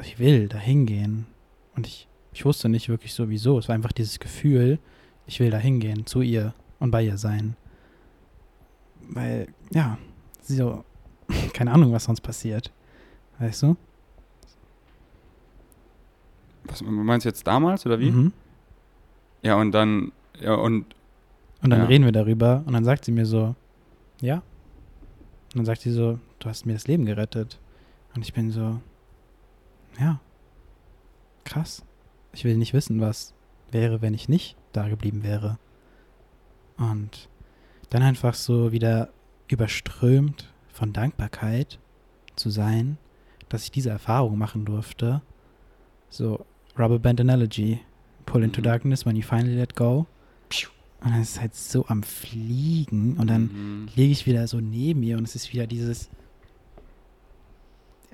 ich will da hingehen. Und ich, ich wusste nicht wirklich so wieso. Es war einfach dieses Gefühl, ich will da hingehen, zu ihr und bei ihr sein. Weil, ja, sie so, keine Ahnung, was sonst passiert. Weißt du? Was meinst du jetzt damals oder wie? Mhm. Ja, und dann, ja, und Und dann Ja. reden wir darüber und dann sagt sie mir so, ja. Und dann sagt sie so, du hast mir das Leben gerettet. Und ich bin so, ja, krass. Ich will nicht wissen, was wäre, wenn ich nicht da geblieben wäre. Und dann einfach so wieder überströmt von Dankbarkeit zu sein, dass ich diese Erfahrung machen durfte. So, Rubber Band Analogy. Pull into Mhm. darkness when you finally let go. Und dann ist es halt so am Fliegen und dann Mhm. liege ich wieder so neben ihr und es ist wieder dieses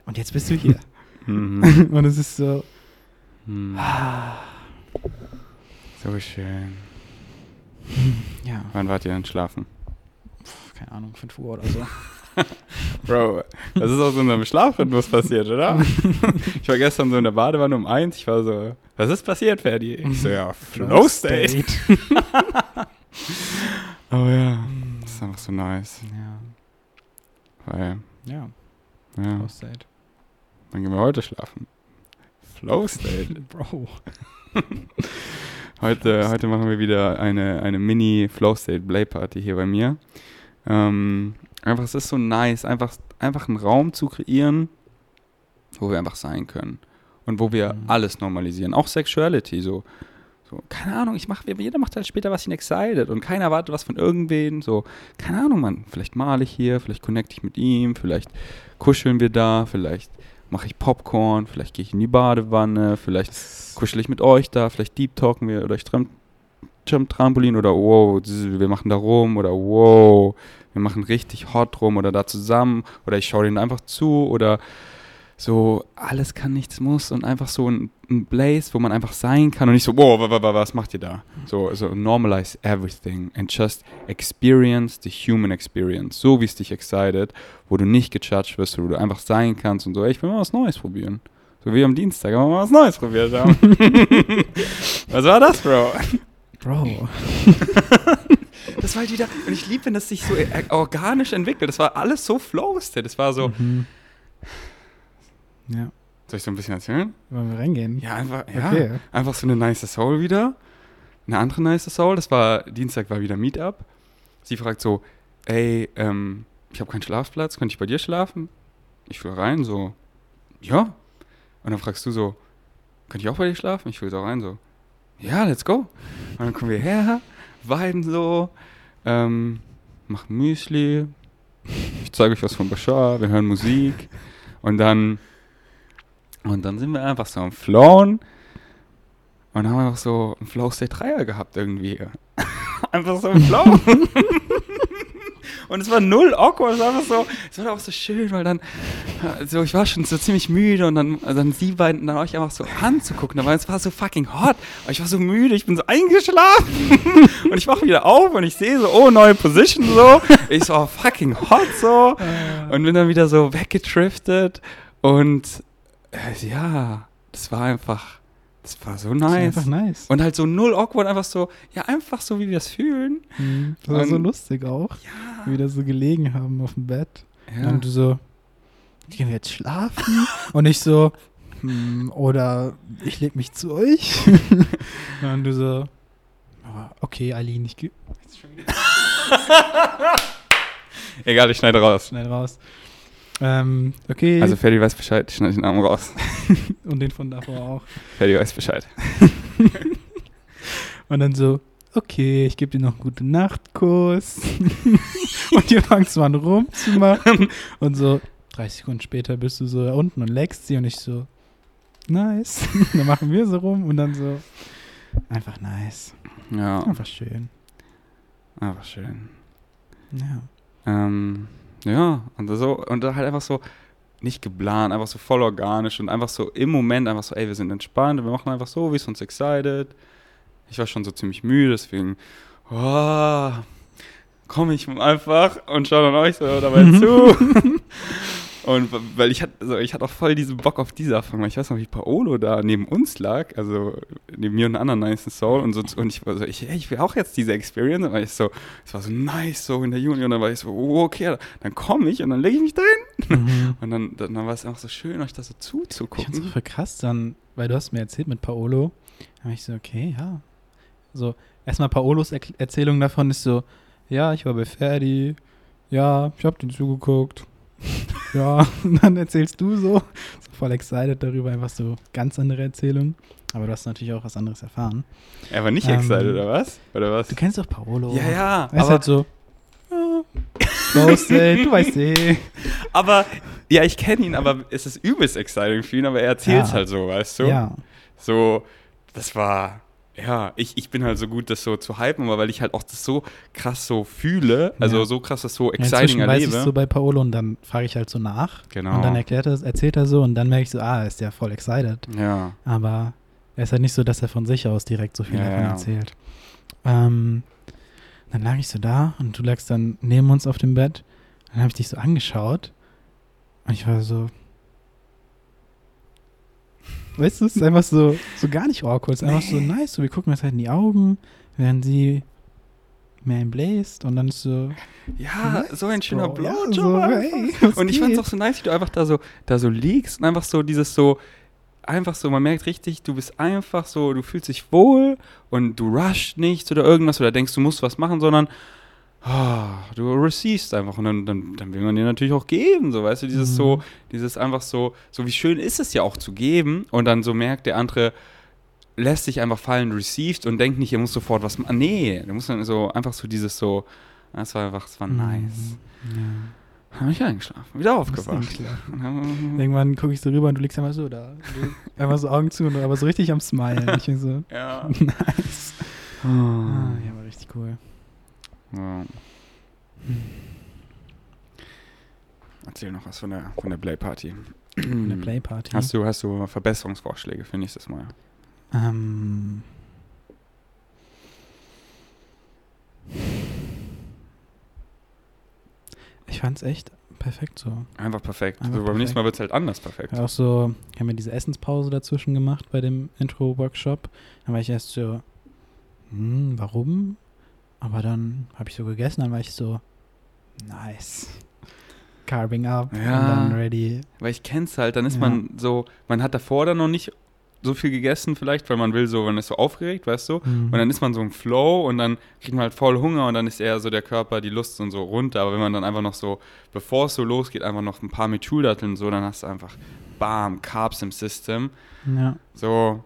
und jetzt bist du hier. Mhm. und es ist so Mhm. ah, So schön. ja, Wann wart ihr denn schlafen? keine Ahnung, 5 Uhr oder so. Bro, das ist aus unserem Schlafrhythmus passiert, oder? ich war gestern so in der Badewanne um eins. Ich war so, was ist passiert, Ferdi? Ich so, ja, Flow State. Oh ja, das ist einfach so nice. Ja, Weil, ja, ja, Flow State. dann gehen wir heute schlafen. Flow State. Bro. Heute, heute machen wir wieder eine, eine Mini-Flow State Play Party hier bei mir. Ähm, einfach, es ist so nice, einfach, einfach einen Raum zu kreieren, wo wir einfach sein können. Und wo wir Mhm. alles normalisieren. Auch Sexuality, so. so keine Ahnung, ich mach, jeder macht halt später, was ihn excited. Und keiner erwartet was von irgendwen. So, keine Ahnung, Mann. Vielleicht male ich hier, vielleicht connecte ich mit ihm, vielleicht kuscheln wir da, vielleicht mache ich Popcorn, vielleicht gehe ich in die Badewanne, vielleicht kuschel ich mit euch da, vielleicht deep talken wir oder ich Jump Trampolin oder wow, wir machen da rum oder wow, wir machen richtig hot rum oder da zusammen oder ich schaue denen einfach zu oder so, alles kann, nichts muss und einfach so ein, ein Blaze, wo man einfach sein kann und nicht so, wow, wa- wa- wa- was macht ihr da? So, so normalize everything and just experience the human experience, so wie es dich excited, wo du nicht gejudged wirst, wo du einfach sein kannst und so, ey, ich will mal was Neues probieren. So wie am Dienstag, haben wir mal was Neues probiert haben. was war das, Bro? Bro. Das war halt wieder, und ich liebe, wenn das sich so äh, organisch entwickelt. Das war alles so flowsted. Das war so, Mhm. Ja. Soll ich so ein bisschen erzählen? Wollen wir reingehen? Ja, einfach, ja, Okay. einfach so eine nice Soul wieder. Eine andere nice Soul. Das war, Dienstag war wieder Meetup. Sie fragt so, ey, ähm, ich habe keinen Schlafplatz, könnte ich bei dir schlafen? Ich will rein, so, ja. Und dann fragst du so, könnte ich auch bei dir schlafen? Ich will so rein, so, ja, let's go. Und dann kommen wir her, viben so, ähm, machen Müsli, ich zeige euch was von Bashar, wir hören Musik und dann und dann sind wir einfach so am Flown und haben einfach so einen Flow State 3er gehabt irgendwie. einfach so im Flow. und es war null awkward, es war einfach so, es war auch so schön, weil dann, so, ich war schon so ziemlich müde und dann, dann sie beiden dann euch einfach so anzugucken, aber es war so fucking hot. Aber ich war so müde, ich bin so eingeschlafen und ich wache wieder auf und ich sehe so, oh, neue Position so. Ich so, oh, fucking hot so. Und bin dann wieder so weggetriftet und äh, ja, das war einfach, das war so Das nice. einfach nice. Und halt so null awkward, einfach so, ja, einfach so, wie wir es fühlen. Mhm. Das war so Und- lustig auch, Ja. wie wir da so gelegen haben auf dem Bett. ja. Und du so, gehen wir jetzt schlafen? Und ich so, hm, oder ich leg mich zu euch. Und du so, "Ah, okay, Aline, ich geh Egal, ich schneide raus. schnell raus. Ähm, okay. Also Ferdi weiß Bescheid, ich schneide den Namen raus. und den von davor auch. Ferdi weiß Bescheid. Und dann so, okay, ich gebe dir noch einen guten Nachtkuss. und ihr fangt so an rumzumachen. Und so 30 Sekunden später bist du so da unten und leckst sie und ich so, nice. dann machen wir so rum und dann so, einfach nice. Ja, Einfach schön. einfach schön. Ja. Ähm, ja, und so, und dann halt einfach so nicht geplant, einfach so voll organisch und einfach so im Moment einfach so, ey, wir sind entspannt, wir machen einfach so, wie es uns excited. Ich war schon so ziemlich müde, deswegen, oh, komme ich einfach und schaue dann euch so dabei zu. Und weil ich hatte, also ich hatte auch voll diesen Bock auf diese Erfahrung. weil Ich weiß noch, wie Paolo da neben uns lag, also neben mir und einem anderen nice Soul und so. Und ich war so, ich, ich will auch jetzt diese Experience. Und war ich so, es war so nice so in der Juni. Und dann war ich so, oh, okay, dann komme ich und dann lege ich mich da hin. Mhm. Und dann, dann, dann war es einfach so schön, euch das so Ich fand's zuzugucken. so voll krass dann, weil du hast mir erzählt mit Paolo. Da war ich so, okay, ja. So, erstmal Paolos er Erzählung davon ist so, ja, ich war bei Ferdi, ja, ich hab den zugeguckt. ja, und dann erzählst du so, so voll excited darüber, einfach so ganz andere Erzählung. Aber du hast natürlich auch was anderes erfahren. Er war nicht Ähm, excited, oder was? Oder was? Du kennst doch Paolo. Ja, ja, Er ist aber, halt so, ja, du weißt eh. aber, ja, ich kenne ihn, aber es ist übelst exciting für ihn, aber er erzählt Ja. halt so, weißt du? Ja, So, das war, ja, ich, ich bin halt so gut, das so zu hypen, aber weil ich halt auch das so krass so fühle, also Ja. so krass das so Ja, exciting inzwischen weiß ich erlebe. so bei Paolo und dann frage ich halt so nach. genau. Und dann erklärt er, erzählt er so und dann merke ich so, ah, ist der voll excited. ja. Aber er ist halt nicht so, dass er von sich aus direkt so viel Ja, davon ja. erzählt. Ähm, dann lag ich so da und du lagst dann neben uns auf dem Bett. Dann habe ich dich so angeschaut und ich war so. Weißt du, es ist einfach so, so gar nicht awkward. Es ist einfach so nice. So, wir gucken uns halt in die Augen, während sie mehr bläst und dann ist so. Ja, so ein schöner Bro. Ja, Blowjob. so, einfach. hey, und ich fand's geht? auch so nice, wie du einfach da so, da so liegst und einfach so dieses so, einfach so, man merkt richtig, du bist einfach so, du fühlst dich wohl und du rushst nichts oder irgendwas oder denkst, du musst was machen, sondern du receivest einfach und dann, dann, dann will man dir natürlich auch geben, so, weißt du, dieses Mhm. so, dieses einfach so, so wie schön ist es ja auch zu geben und dann so merkt der andere, lässt sich einfach fallen, received und denkt nicht, er muss sofort was machen. Nee, du musst dann so, einfach so dieses so, das war einfach, das war nice. Mhm. Ja. Habe ich eingeschlafen, wieder aufgewacht. Irgendwann gucke ich so rüber und du liegst einfach so da. Einfach so Augen zu, und aber so richtig am Smilen. Ich bin so, Ja. nice. Ah, ja, war richtig cool. Ja. Erzähl noch was von der, von der Play-Party. Eine Playparty. Hast du, hast du Verbesserungsvorschläge für nächstes Mal? Ähm, ich fand's echt perfekt so. Einfach perfekt. Einfach so, beim nächsten. Mal wird es halt anders perfekt. Auch so, wir haben ja diese Essenspause dazwischen gemacht bei dem Intro-Workshop. Dann war ich erst so, hm, warum? Aber dann habe ich so gegessen, dann war ich so, nice. Carving up Ja. und dann ready. Weil ich kenn's halt, dann ist Ja. man so, man hat davor dann noch nicht so viel gegessen vielleicht, weil man will so, man ist so aufgeregt, weißt du? Mhm. Und dann ist man so im Flow und dann kriegt man halt voll Hunger und dann ist eher so der Körper, die Lust und so runter. Aber wenn man dann einfach noch so, bevor es so losgeht, einfach noch ein paar Methylatteln so, dann hast du einfach bam, Carbs im System. ja. So,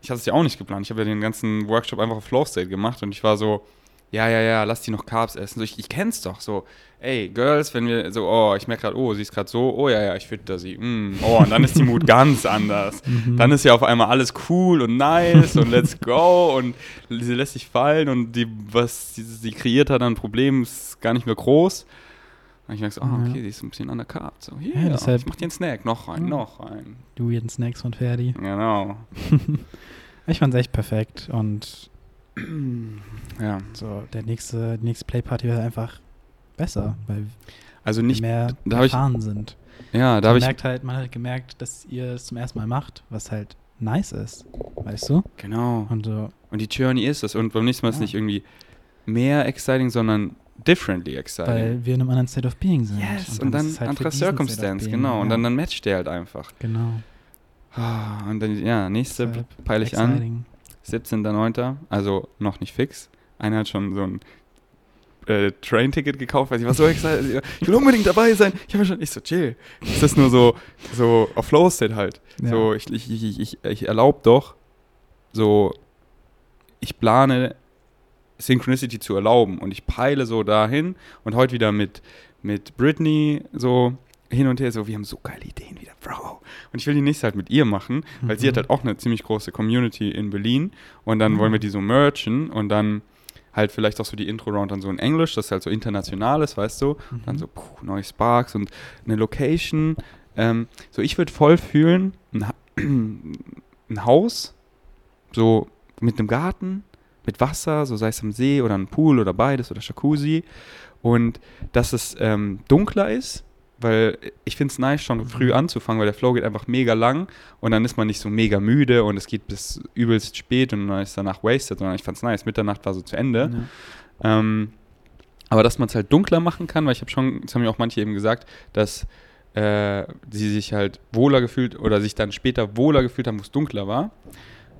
ich hatte es ja auch nicht geplant. Ich habe ja den ganzen Workshop einfach auf Flow State gemacht und ich war so, ja, ja, ja, lass die noch Carbs essen. So, ich, ich kenn's doch so. Ey, Girls, wenn wir so, oh, ich merke gerade, oh, sie ist gerade so, oh ja, ja, ich fütter sie. Mm, oh, und dann ist die Mut ganz anders. Mhm. Dann ist ja auf einmal alles cool und nice und let's go und sie lässt sich fallen und die, was sie, sie kreiert hat an Problemen, ist gar nicht mehr groß. Und ich merke so, Ja. okay, die ist ein bisschen undercarbt. So, hier, Ja, deshalb- ich mach dir einen Snack, noch rein, Ja. noch rein. Du jeden Snacks von Ferdi. Genau. Ich fand's echt perfekt und Ja, so der nächste, die nächste Playparty wird einfach besser, weil also wir nicht, mehr da hab ich- erfahren sind. ja, da man habe ich, merkt halt, man hat gemerkt, dass ihr es zum ersten Mal macht, was halt nice ist, weißt du? genau. Und so, Und die Journey ist es. Und beim nächsten Mal ist es Ja. nicht irgendwie mehr exciting, sondern differently exciting. weil wir in einem anderen State of Being sind. yes, und dann, ist es halt andere Circumstance, genau. Und ja. dann, dann matcht der halt einfach. Genau. Ah, Und dann, ja, nächste peile ich an. Exciting. 17.09., also noch nicht fix. Einer hat schon so ein äh, Train-Ticket gekauft, weil ich war so excited. Ich will unbedingt dabei sein. Ich habe schon, ich so, chill. Das ist nur so, so auf Flow-State halt. Ja. So, ich, ich, ich, ich, ich erlaube doch, so, ich plane Synchronicity zu erlauben und ich peile so dahin und heute wieder mit, mit Britney so hin und her, so, wir haben so geile Ideen wieder, Bro. Und ich will die nächste halt mit ihr machen, weil sie Mhm. hat halt auch eine ziemlich große Community in Berlin und dann Mhm. wollen wir die so merchen und dann halt vielleicht auch so die Intro-Round dann so in Englisch, das halt so international ist, weißt du, Mhm. dann so puh, neue Sparks und eine Location. Ähm, so, ich würde voll fühlen, ein, Ha- ein Haus, so mit einem Garten, mit Wasser, so sei es am See oder ein Pool oder beides oder Jacuzzi. Und dass es ähm, dunkler ist, weil ich finde es nice, schon früh Mhm. anzufangen, weil der Flow geht einfach mega lang und dann ist man nicht so mega müde und es geht bis übelst spät und dann ist danach wasted, sondern ich fand es nice. Mitternacht war so zu Ende. Ja. Ähm, aber dass man es halt dunkler machen kann, weil ich habe schon, das haben mir auch manche eben gesagt, dass äh, sie sich halt wohler gefühlt oder sich dann später wohler gefühlt haben, wo es dunkler war.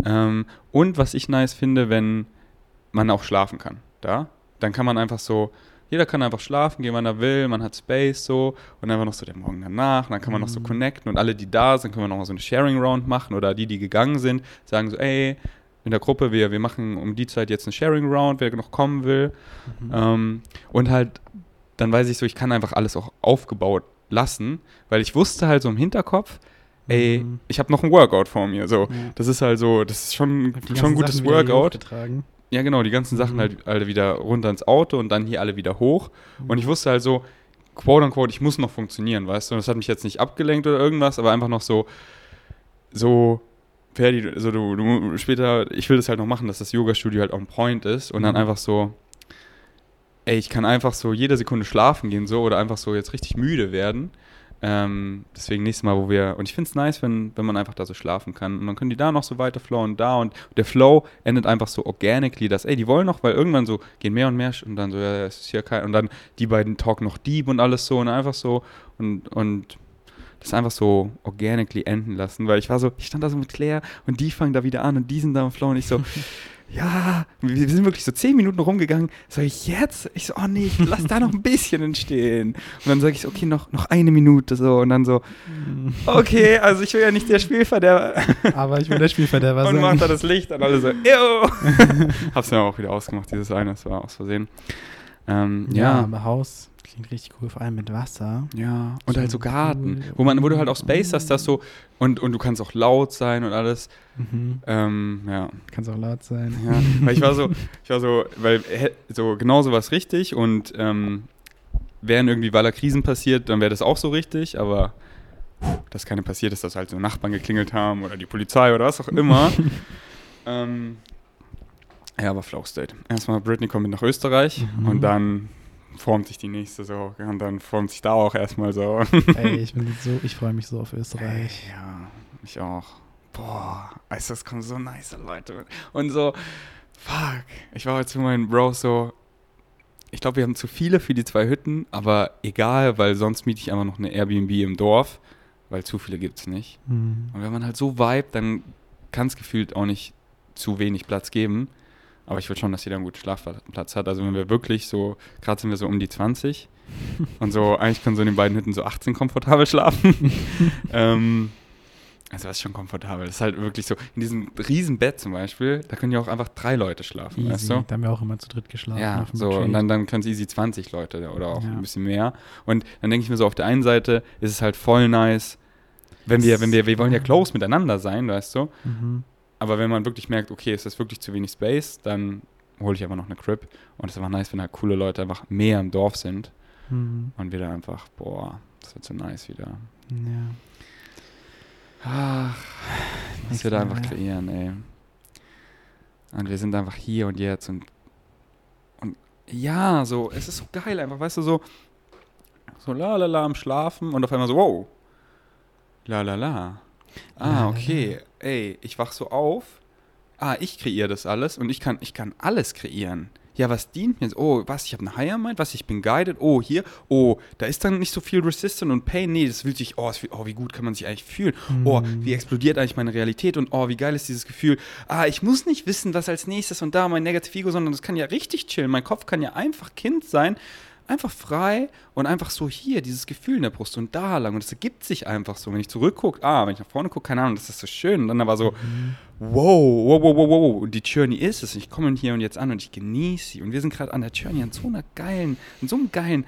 Ähm, und was ich nice finde, wenn man auch schlafen kann, da, dann kann man einfach so, jeder kann einfach schlafen gehen, wann er will, man hat Space so und einfach noch so der Morgen danach, und dann kann man noch so Mhm. connecten und alle, die da sind, können wir noch mal so eine Sharing Round machen oder die, die gegangen sind, sagen so, ey, in der Gruppe, wir, wir machen um die Zeit jetzt eine Sharing Round, wer noch kommen will. Mhm. Ähm, und halt, dann weiß ich so, ich kann einfach alles auch aufgebaut lassen, weil ich wusste halt so im Hinterkopf, ey, Mhm. ich habe noch ein Workout vor mir. So, Ja. das ist halt so, das ist schon, schon ein gutes Sachen Workout. Ja, genau, die ganzen Sachen Mhm. halt alle wieder runter ins Auto und dann hier alle wieder hoch. Und ich wusste halt so, quote unquote, ich muss noch funktionieren, weißt du? Und das hat mich jetzt nicht abgelenkt oder irgendwas, aber einfach noch so, so, Ferdi, so du, du später, ich will das halt noch machen, dass das Yoga-Studio halt on point ist und dann Mhm. einfach so, ey, ich kann einfach so jede Sekunde schlafen gehen so oder einfach so jetzt richtig müde werden. Ähm, deswegen nächstes Mal, wo wir, und ich finde es nice, wenn, wenn man einfach da so schlafen kann. Und dann können die da noch so weiter flowen, da und der Flow endet einfach so organically, dass, ey, die wollen noch, weil irgendwann so gehen mehr und mehr und dann so, ja, es ist hier kein, und dann die beiden talken noch deep und alles so und einfach so und, und das einfach so organically enden lassen, weil ich war so, ich stand da so mit Claire und die fangen da wieder an und die sind da am Flow und ich so, ja, wir sind wirklich so zehn Minuten rumgegangen. Sag ich jetzt? Ich so, oh nee, lass da noch ein bisschen entstehen. Und dann sage ich so, okay, noch, noch eine Minute so. Und dann so, okay, also ich will ja nicht der Spielverderber. Aber ich will der Spielverderber Und sein. macht da das Licht an, alle so, ew. Hab's mir auch wieder ausgemacht, dieses eine, das war aus Versehen. Ähm, Ja, ja, aber Haus klingt richtig cool, vor allem mit Wasser. ja. Und halt so Garten, cool. wo, man, wo du halt auch Space hast, das so, und, und du kannst auch laut sein und alles. Mhm. Ähm, ja, Kann auch laut sein. Ja, weil ich war so, ich war so, weil so genau so was richtig und ähm, wären irgendwie, da Krisen passiert, dann wäre das auch so richtig, aber dass keine passiert ist, dass halt so Nachbarn geklingelt haben oder die Polizei oder was auch immer. ähm, ja, aber Flow State. Erstmal Britney kommt mit nach Österreich Mhm. und dann formt sich die nächste so und dann formt sich da auch erstmal so. Ey, ich bin so, ich freue mich so auf Österreich. Ja, ich auch. Boah, du, es kommen so nice Leute. Und so, fuck. Ich war heute zu meinen Bros so, ich glaube, wir haben zu viele für die zwei Hütten, aber egal, weil sonst miete ich einfach noch eine Airbnb im Dorf, weil zu viele gibt es nicht. Mhm. Und wenn man halt so vibet, dann kann es gefühlt auch nicht zu wenig Platz geben. Aber ich will schon, dass jeder einen guten Schlafplatz hat. Also wenn wir wirklich so, gerade sind wir so um die 20 und so, eigentlich können so in den beiden Hütten so 18 komfortabel schlafen. ähm, also das ist schon komfortabel. Das ist halt wirklich so, in diesem riesen Bett zum Beispiel, da können ja auch einfach drei Leute schlafen, Easy. weißt du? Da haben wir auch immer zu dritt geschlafen. Ja, so, Retreat. und dann, dann können es easy 20 Leute oder auch Ja. ein bisschen mehr. Und dann denke ich mir so, auf der einen Seite ist es halt voll nice, wenn wir, wenn wir, wir wollen ja close miteinander sein, weißt du? Mhm. Aber wenn man wirklich merkt, okay, es ist wirklich zu wenig Space, dann hole ich einfach noch eine Crib. Und es ist einfach nice, wenn halt coole Leute einfach mehr im Dorf sind Mhm. und wir dann einfach, boah, das wird so nice wieder. Ja. Ach, was wir da einfach kreieren, ey. Und wir sind einfach hier und jetzt und, und ja, so, es ist so geil einfach, weißt du, so, so la la la am Schlafen und auf einmal so, wow, la la la. Ah, okay, ey, ich wach so auf, ah, ich kreiere das alles und ich kann, ich kann alles kreieren. Ja, was dient mir? Oh, was, ich habe eine Higher Mind, was, ich bin guided, oh, hier, oh, da ist dann nicht so viel Resistance und Pain, nee, das fühlt sich, oh, fühlt, oh, wie gut kann man sich eigentlich fühlen? Oh, Mhm. wie explodiert eigentlich meine Realität und oh, wie geil ist dieses Gefühl. Ah, ich muss nicht wissen, was als nächstes und da mein Negative Ego, sondern das kann ja richtig chillen. Mein Kopf kann ja einfach Kind sein, einfach frei und einfach so hier, dieses Gefühl in der Brust und da lang. Und es ergibt sich einfach so. Wenn ich zurückgucke, ah, wenn ich nach vorne gucke, keine Ahnung, das ist so schön. Und dann war so, Mhm. wow, wow, wow, wow, wow. Und die Journey ist es. Und ich komme hier und jetzt an und ich genieße sie. Und wir sind gerade an der Journey, an so einer geilen, an so einem geilen,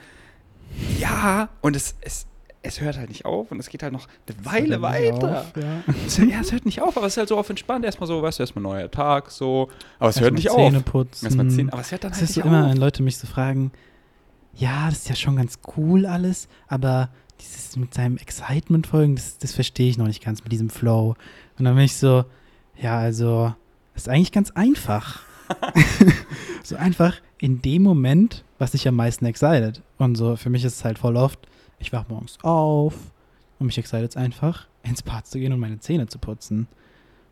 ja, und es, es, es hört halt nicht auf und es geht halt noch eine Weile hört weiter. auf, ja. Es, ja, es hört nicht auf, aber es ist halt so auf entspannt. Erstmal so, weißt du, erstmal neuer Tag, so. Aber es hört Erstmal nicht Zähne auf. putzen. Erstmal Zähne, aber es hört dann Das halt ist so nicht immer, auf. wenn Leute mich so fragen, ja, das ist ja schon ganz cool alles, aber dieses mit seinem Excitement folgen, das, das verstehe ich noch nicht ganz mit diesem Flow. Und dann bin ich so, ja, also, das ist eigentlich ganz einfach. so einfach in dem Moment, was dich am meisten excited. Und so, für mich ist es halt voll oft, ich wach morgens auf und mich excited es einfach, ins Bad zu gehen und meine Zähne zu putzen.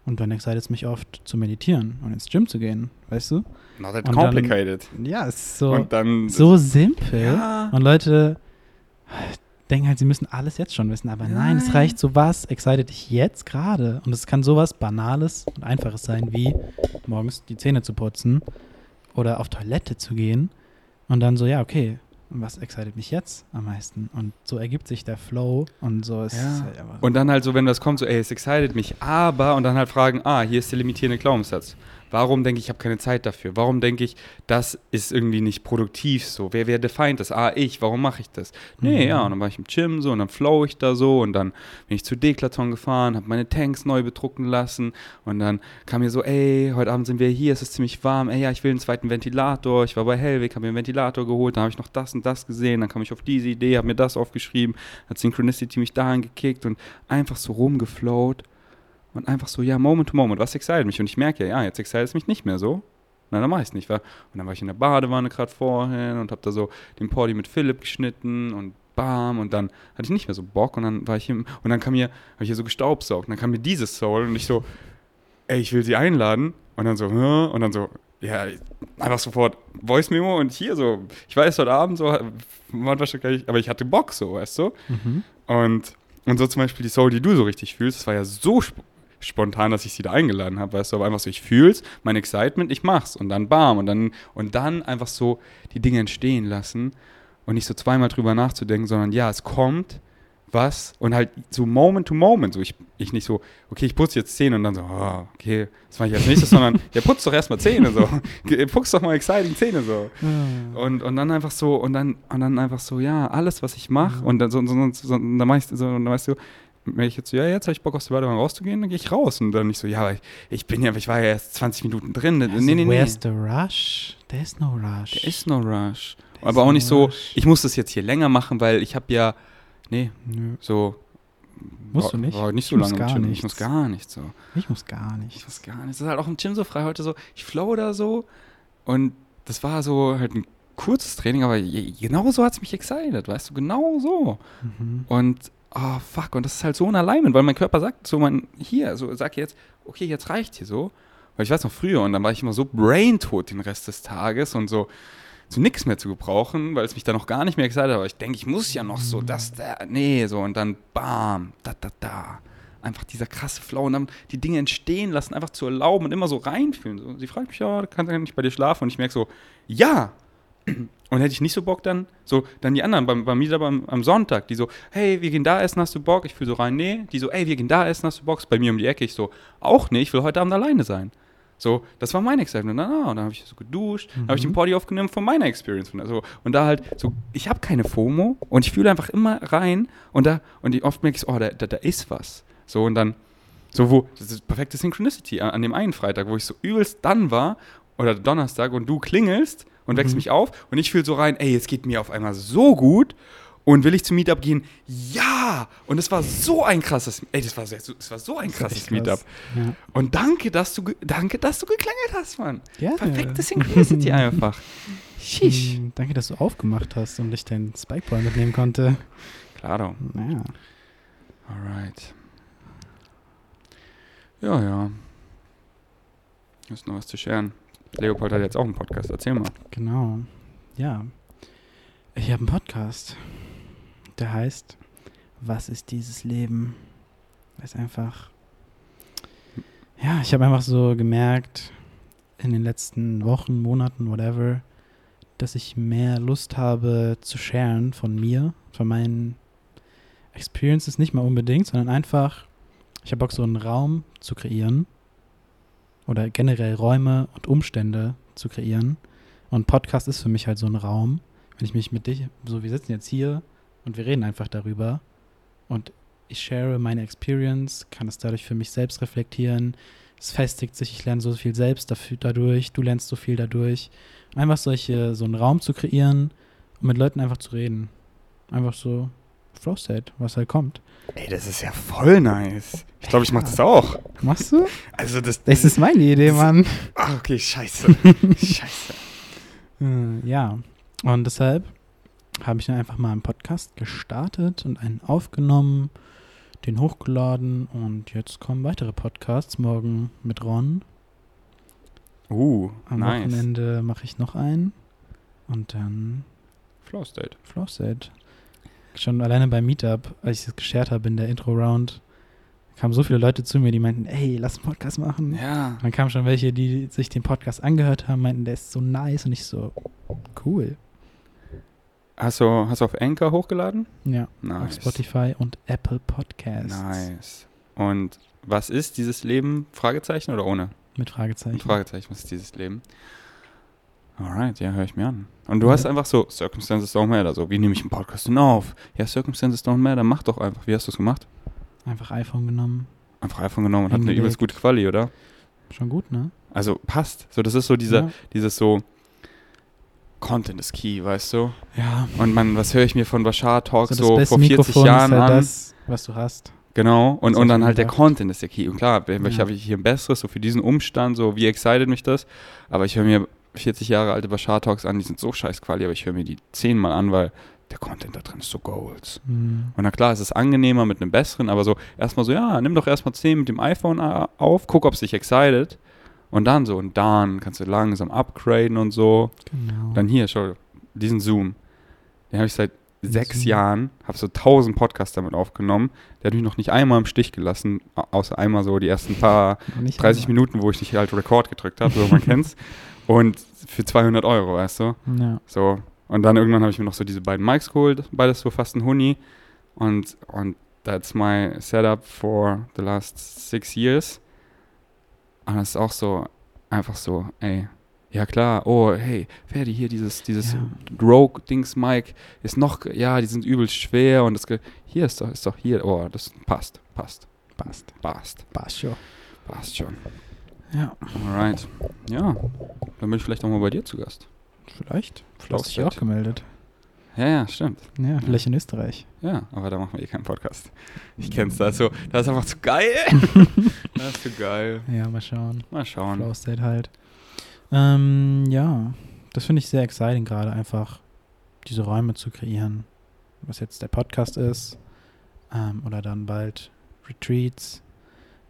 Und dann excited es mich oft zu meditieren und ins Gym zu gehen, weißt du? Not that Und dann- complicated. Ja, ist so, und dann. so simpel. Ja. Und Leute denken halt, sie müssen alles jetzt schon wissen. Aber nein, es reicht so was, excited dich jetzt gerade. Und es kann sowas Banales und Einfaches sein, wie morgens die Zähne zu putzen oder auf Toilette zu gehen. Und dann so, ja, okay, was excited mich jetzt am meisten? Und so ergibt sich der Flow und so ist Ja. halt. Und dann halt so, wenn das kommt, so, ey, es excited mich, aber, und dann halt fragen, ah, hier ist der limitierende Glaubenssatz. Warum denke ich, ich habe keine Zeit dafür? Warum denke ich, das ist irgendwie nicht produktiv so? Wer, wer definiert das? Ah, ich, warum mache ich das? Nee, Mhm. ja, und dann war ich im Gym so und dann flow ich da so und dann bin ich zu Deklaton gefahren, habe meine Tanks neu bedrucken lassen und dann kam mir so, ey, heute Abend sind wir hier, es ist ziemlich warm, ey, ja, ich will einen zweiten Ventilator. Ich war bei Hellwig, habe mir einen Ventilator geholt, dann habe ich noch das und das gesehen, dann kam ich auf diese Idee, habe mir das aufgeschrieben, hat Synchronicity mich dahin gekickt und einfach so rumgeflowt und einfach so, ja, Moment to Moment, was excited mich? Und ich merke ja, ja, jetzt excited es mich nicht mehr so. Na, dann mach ich es nicht, wa? Und dann war ich in der Badewanne gerade vorhin und habe da so den Porty mit Philipp geschnitten und bam und dann hatte ich nicht mehr so Bock und dann war ich im, und dann kam mir, habe ich hier so gestaubsaugt und dann kam mir dieses Soul und ich so, ey, ich will sie einladen und dann so, Hä? und dann so, ja, einfach sofort Voice Memo und hier so, ich weiß heute Abend so, man wahrscheinlich, aber ich hatte Bock so, weißt du? Mhm. Und, und so zum Beispiel die Soul, die du so richtig fühlst, das war ja so sp spontan, dass ich sie da eingeladen habe, weißt du, aber einfach so, ich fühl's, mein Excitement, ich mach's und dann bam und dann, und dann einfach so die Dinge entstehen lassen und nicht so zweimal drüber nachzudenken, sondern ja, es kommt was und halt so Moment to Moment, so ich, ich nicht so, okay, ich putze jetzt Zähne und dann so, oh, okay, das mache ich als nächstes, sondern ja, putz doch erstmal Zähne so, putz doch mal exciting Zähne so. Ja. Und, und dann einfach so, und dann, und dann einfach so, ja, alles, was ich mache, und dann, so, so, so, so, dann mach ich so, dann weißt du, wenn ich jetzt so, ja, jetzt habe ich Bock aus der Badewanne rauszugehen, dann gehe ich raus. Und dann nicht so, ja, aber ich, ich bin ja, ich war ja erst 20 Minuten drin. Also, nee, nee, nee. Where's the rush? There's no rush. There is no rush. There is aber auch no nicht so, rush. ich muss das jetzt hier länger machen, weil ich habe ja, nee, Nö, so. Musst war, du nicht. War nicht so Ich muss lange im gar Gym. Ich nichts. muss gar nicht so. ich muss gar Ich nicht. muss gar nicht. Das ist halt auch im Gym so frei heute so. Ich flow da so. Und das war so halt ein kurzes Training, aber je- genau so hat es mich excited, weißt du, genau so. Mhm. Und, oh fuck, und das ist halt so ein Alignment, weil mein Körper sagt so, man, hier, so, sag jetzt, okay, jetzt reicht hier so. Weil ich weiß noch früher und dann war ich immer so braintot den Rest des Tages und so zu nichts mehr zu gebrauchen, weil es mich dann noch gar nicht mehr excited hat. Aber ich denke, ich muss ja noch so, das, da, nee, so und dann bam, da, da, da. Einfach dieser krasse Flow und dann die Dinge entstehen lassen, einfach zu erlauben und immer so reinfühlen. So, sie fragt mich, ja, kann sie nicht bei dir schlafen? Und ich merke so, ja. Und hätte ich nicht so Bock dann, so, dann die anderen beim, beim Meetup am, am Sonntag, die so, hey, wir gehen da essen, hast du Bock? Ich fühle so rein, nee. Die so, hey, wir gehen da essen, hast du Bock? Ist bei mir um die Ecke. Ich so, auch nicht, ich will heute Abend alleine sein. So, das war mein Excitement. Und dann, ah, dann habe ich so geduscht, dann habe ich den Mhm. Party aufgenommen von meiner Experience. Also, und da halt so, ich habe keine FOMO und ich fühle einfach immer rein und da, und die- oft merke ich so, oh, da, da, da ist was. So, und dann, so, wo, das ist perfekte Synchronicity an, an dem einen Freitag, wo ich so übelst dann war, oder Donnerstag, und du klingelst und wächst Mhm. mich auf und ich fühle so rein, ey, es geht mir auf einmal so gut. Und will ich zum Meetup gehen? Ja! Und es war so ein krasses, ey, das war, sehr, das war so ein krasses echt Meetup. krass. Ja. Und danke, dass du, danke, dass du geklingelt hast, Mann. Gerne. Perfekte Synchronicity einfach. Sheesh. Hm, Danke, dass du aufgemacht hast und ich deinen Spikeball mitnehmen konnte. Claro. Naja. Alright. Ja, ja. Ist noch was zu scheren. Leopold hat jetzt auch einen Podcast. Erzähl mal. Genau. Ja. Ich habe einen Podcast. Der heißt Was ist dieses Leben? Ist einfach. Ja, ich habe einfach so gemerkt in den letzten Wochen, Monaten, whatever, dass ich mehr Lust habe zu sharen von mir, von meinen Experiences nicht mal unbedingt, sondern einfach, ich habe Bock, so einen Raum zu kreieren oder generell Räume und Umstände zu kreieren. Und Podcast ist für mich halt so ein Raum. Wenn ich mich mit dich, so wir sitzen jetzt hier und wir reden einfach darüber und ich share meine Experience, kann es dadurch für mich selbst reflektieren. Es festigt sich, ich lerne so viel selbst dafür, dadurch, du lernst so viel dadurch. Einfach solche, so einen Raum zu kreieren und mit Leuten einfach zu reden. Einfach so Flow State, was halt kommt. Ey, das ist ja voll nice. Ich glaube, ich mach Ja. das auch. Machst du? Also das. Das ist meine Idee, das- Mann. Ah, okay, scheiße. scheiße. Äh, ja, und deshalb habe ich dann einfach mal einen Podcast gestartet und einen aufgenommen, den hochgeladen und jetzt kommen weitere Podcasts. Morgen mit Ron. Uh, Am nice. Wochenende mache ich noch einen und dann Flow State. Flowset. Schon alleine beim Meetup, als ich es geshared habe in der Intro-Round, kamen so viele Leute zu mir, die meinten, ey, lass einen Podcast machen. Ja. Dann kamen schon welche, die sich den Podcast angehört haben, meinten, der ist so nice und ich so, cool. Hast du, hast du auf Anchor hochgeladen? Ja, auf Nice. Spotify und Apple Podcasts. Nice. Und was ist dieses Leben? Fragezeichen oder ohne? Mit Fragezeichen. Ein Fragezeichen, was ist dieses Leben? Alright, ja, höre ich mir an. Und du hast Ja. einfach so, Circumstances don't matter. So, wie nehme ich einen Podcast denn auf? Ja, Circumstances don't matter, mach doch einfach. Wie hast du es gemacht? Einfach iPhone genommen. Einfach iPhone genommen und hat eine übelst gute Quali, oder? Schon gut, ne? Also passt. So, das ist so dieser, ja. dieses so, Content ist key, weißt du? ja. Und man, was höre ich mir von Bashar Talks So, so, vor 40 Mikrofon Jahren ist halt an? das, was du hast. Genau, und, und dann ich halt der. Content ist der Key. Und klar, ich Ja. habe hier ein besseres, so für diesen Umstand, so wie excited mich das. Aber ich höre mir 40 Jahre alte Bashar Talks an, die sind so scheiß Quali, aber ich höre mir die zehnmal an, weil der Content da drin ist so Goals. Hm. Und na klar, es ist angenehmer mit einem besseren, aber so erstmal so, ja, nimm doch erstmal 10 mit dem iPhone auf, guck, ob es dich excited. Und dann so, und dann kannst du langsam upgraden und so. Genau. Dann hier, schau, diesen Zoom. Den habe ich seit sechs Zoom. Jahren, habe so tausend Podcasts damit aufgenommen. Der hat mich noch nicht einmal im Stich gelassen, au- außer einmal so die ersten paar Noch nicht 30 einmal. Minuten, wo ich nicht halt Record gedrückt habe, so man kennt's. Und für 200 Euro, weißt du? Ja. So. Und dann irgendwann habe ich mir noch so diese beiden Mics geholt, beides so fast ein Huni. Und, und that's my setup for the last six years. Und das ist auch so, einfach so, ey, ja klar, oh, hey, Ferdi, hier dieses, dieses Ja. Rogue-Dings-Mic ist noch, ja, die sind übel schwer und das, hier ist doch, ist doch hier, oh, das passt, passt, Passt. passt, Passt schon. passt schon. Ja, Alright. Ja, dann bin ich vielleicht auch mal bei dir zu Gast. vielleicht. Du hast dich auch gemeldet. Ja, ja, stimmt. Ja, vielleicht in Österreich. Ja, aber da machen wir eh keinen Podcast. Ich kenn's da so. Das ist einfach zu geil. das ist zu geil. Ja, mal schauen. Mal schauen. Flow State halt. Ähm, ja, das finde ich sehr exciting gerade, einfach diese Räume zu kreieren. Was jetzt der Podcast ist ähm, oder dann bald Retreats.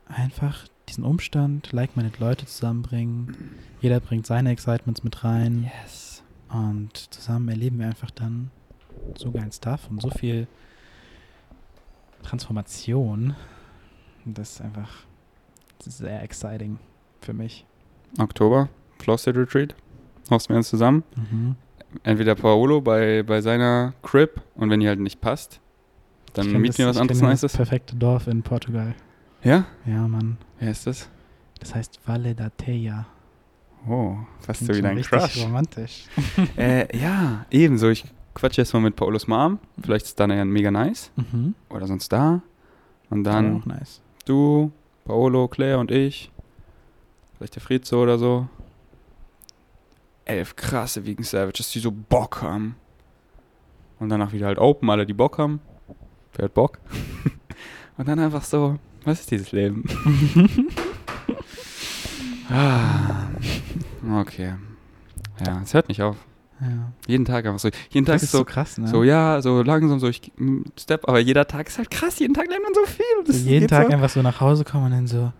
Einfach diesen Umstand, like-minded Leute zusammenbringen. Jeder bringt seine Excitements mit rein. Yes. Und zusammen erleben wir einfach dann so geilen Stuff und so viel Transformation. Das ist einfach sehr exciting für mich. Oktober, Flow State Retreat. Hosten wir uns zusammen. Mhm. Entweder Paolo bei, bei seiner Crib und wenn die halt nicht passt, dann mieten wir das- was anderes Das Nices. perfekte Dorf in Portugal. Ja? Ja, Mann. Wer ist das? Das heißt Valle da Teia. Oh, fast so wie dein richtig Crush. romantisch. äh, ja, ebenso. Ich quatsche jetzt mal mit Paolos Mom. Vielleicht ist dann ja mega nice. Mhm. Oder sonst da. Und dann auch nice. du, Paolo, Claire und ich. Vielleicht der Frizo oder so. Elf krasse Vegan Savages, die so Bock haben. Und danach wieder halt Open, alle die Bock haben. Wer hat Bock? und dann einfach so, was ist dieses Leben? ah, okay. Ja, es hört nicht auf. Ja. Jeden Tag einfach so. Jeden Tag Das ist so, so krass, ne? so, ja, so langsam so, ich mm, Step, aber jeder Tag ist halt krass, jeden Tag lernt man so viel. das jeden Tag so. einfach so nach Hause kommen und dann so,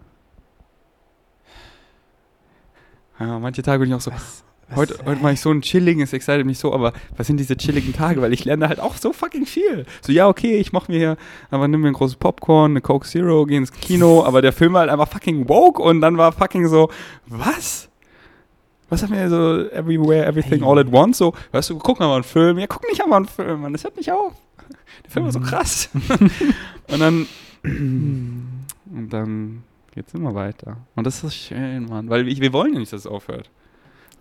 Ja, manche Tage bin ich auch so, was, heute, heute mache ich so ein chilligen, es excited mich so, aber was sind diese chilligen Tage? Weil ich lerne halt auch so fucking viel. So, ja, okay, ich mache mir hier, aber nimm mir ein großes Popcorn, eine Coke Zero, geh ins Kino, aber der Film war halt einfach fucking woke und dann war fucking so, was? Was haben wir so, everywhere, everything, all at once? So, weißt du, guck mal einen Film. Ja, guck nicht einmal einen Film, Mann, das hört nicht auf. Der Film war so Mhm. krass. und dann, und dann geht's immer weiter. Und das ist schön, Mann, weil ich, wir wollen ja nicht, dass es aufhört.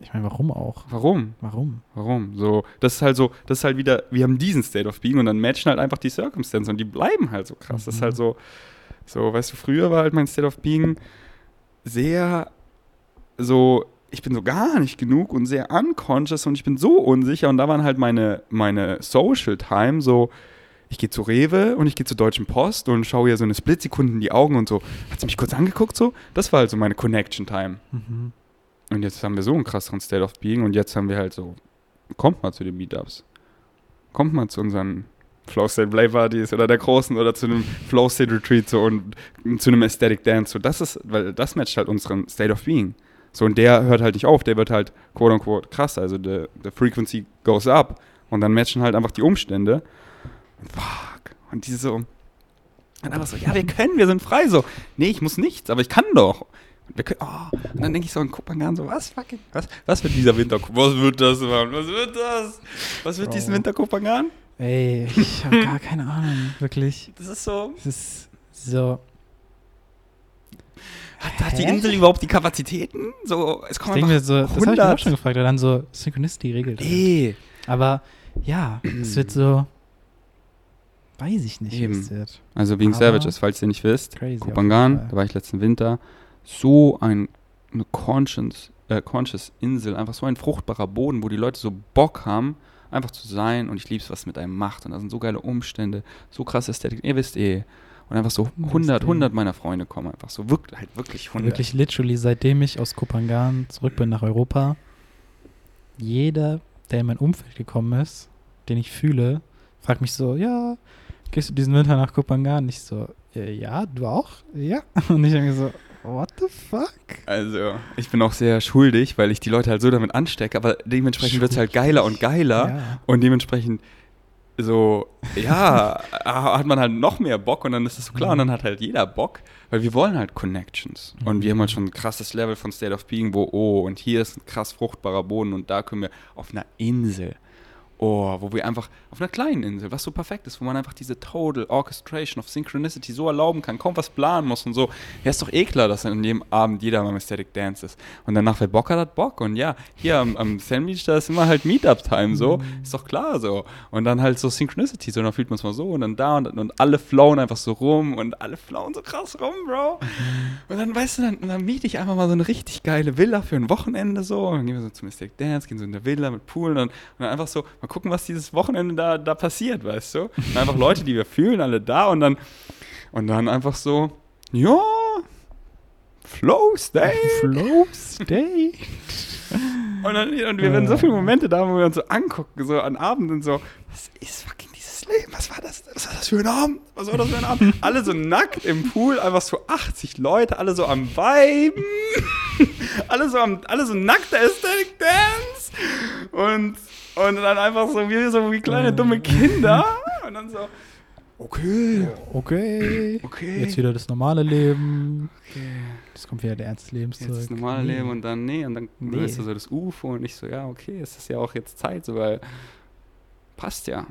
Ich meine, warum auch? Warum? Warum? Warum? So, das ist halt so, das ist halt wieder, wir haben diesen State of Being und dann matchen halt einfach die Circumstances und die bleiben halt so krass. Das ist Mhm. halt so, so, weißt du, früher war halt mein State of Being sehr so, ich bin so gar nicht genug und sehr unconscious und ich bin so unsicher und da waren halt meine, meine Social Time so, ich gehe zu Rewe und ich gehe zur Deutschen Post und schaue ihr so eine Splitsekunde in die Augen und so, hat sie mich kurz angeguckt so? Das war halt so meine Connection Time. Mhm. Und jetzt haben wir so einen krasseren State of Being und jetzt haben wir halt so, kommt mal zu den Meetups. Kommt mal zu unseren Flow State Play Parties oder der großen oder zu einem Flow State Retreat so und zu einem Aesthetic Dance. So, das ist, weil das matcht halt unseren State of Being. So, und der hört halt nicht auf, der wird halt quote unquote krass. Also the, the frequency goes up. Und dann matchen halt einfach die Umstände. Fuck. Und diese so. Und einfach so, ja, wir können, wir sind frei. So, nee, ich muss nichts, aber ich kann doch. Und, wir können, oh. und dann denke ich so an Kupangan so, was fucking, was, was wird dieser Winter, was wird das, Mann, was wird das? Was wird Oh. diesen Winter Kupangan? Ey, ich habe gar keine Ahnung, wirklich. Das ist so, Es ist so. hat, hat die? Insel überhaupt die Kapazitäten? So, es Ich kommen denke mir einfach so, das habe ich mir auch 100. schon gefragt, weil dann so Synchronicity regelt. Nee. Aber ja, es wird so. Weiß ich nicht, wie Eben. es wird. Also wegen Aber- Savages, falls ihr nicht wisst, Fall. da war ich letzten Winter, so ein, eine conscious, äh, conscious Insel, einfach so ein fruchtbarer Boden, wo die Leute so Bock haben, einfach zu sein und ich lieb's, was mit einem macht und da sind so geile Umstände, so krasse Ästhetik, ihr wisst eh. Und einfach so Wisst 100, eh. 100 meiner Freunde kommen einfach so, wirklich, halt wirklich 100. Wirklich literally, seitdem ich aus Kupangan zurück bin nach Europa, jeder, der in mein Umfeld gekommen ist, den ich fühle, fragt mich so, ja, gehst du diesen Winter nach Kupangan? Ich so, äh, ja, du auch? Ja. Und ich denke so, what the fuck? Also, ich bin auch sehr schuldig, weil ich die Leute halt so damit anstecke, aber dementsprechend wird's halt geiler und geiler. Ja. Und dementsprechend so, ja, hat man halt noch mehr Bock und dann ist es so klar und dann hat halt jeder Bock, weil wir wollen halt Connections. Und wir haben halt schon ein krasses Level von State of Being, wo, oh, und hier ist ein krass fruchtbarer Boden und da können wir auf einer Insel, oh, wo wir einfach, auf einer kleinen Insel, was so perfekt ist, wo man einfach diese Total Orchestration of Synchronicity so erlauben kann, kaum was planen muss und so. Ja, ist doch eh klar, dass an jedem Abend jeder mal Aesthetic Dance ist. Und danach, wer Bock hat, hat Bock. Und ja, hier am, am Sandwich, da ist immer halt Meetup-Time so. Ist doch klar so. Und dann halt so Synchronicity, so, dann fühlt man es mal so und dann da und, und alle flowen einfach so rum und alle flowen so krass rum, Bro. Und dann, weißt du, dann, dann miete ich einfach mal so eine richtig geile Villa für ein Wochenende so. Und dann gehen wir so zum Aesthetic Dance, gehen so in der Villa mit Pool und dann, und dann einfach so, mal gucken, was dieses Wochenende da, da passiert, weißt du? Und einfach Leute, die wir fühlen, alle da und dann, und dann einfach so, ja, Flow Stay. Flow Stay. Und, dann, und wir werden so viele Momente da, wo wir uns so angucken, so an Abenden so, was ist fucking dieses Leben? Was war das? Was war das für ein Abend? Was war das für ein Abend? alle so nackt im Pool, einfach so 80 Leute, alle so am Viben. alle, so am, alle so nackte Aesthetic Dance und, und dann einfach so wie, so wie kleine dumme Kinder und dann so, okay, Okay. okay. Jetzt wieder das normale Leben. okay. Jetzt kommt wieder der Ernst des Lebens Jetzt zurück. das normale Nee. Leben und dann, nee, und dann Nee. ist so das UFO und ich so, ja, okay, es ist ja auch jetzt Zeit, so, weil passt ja.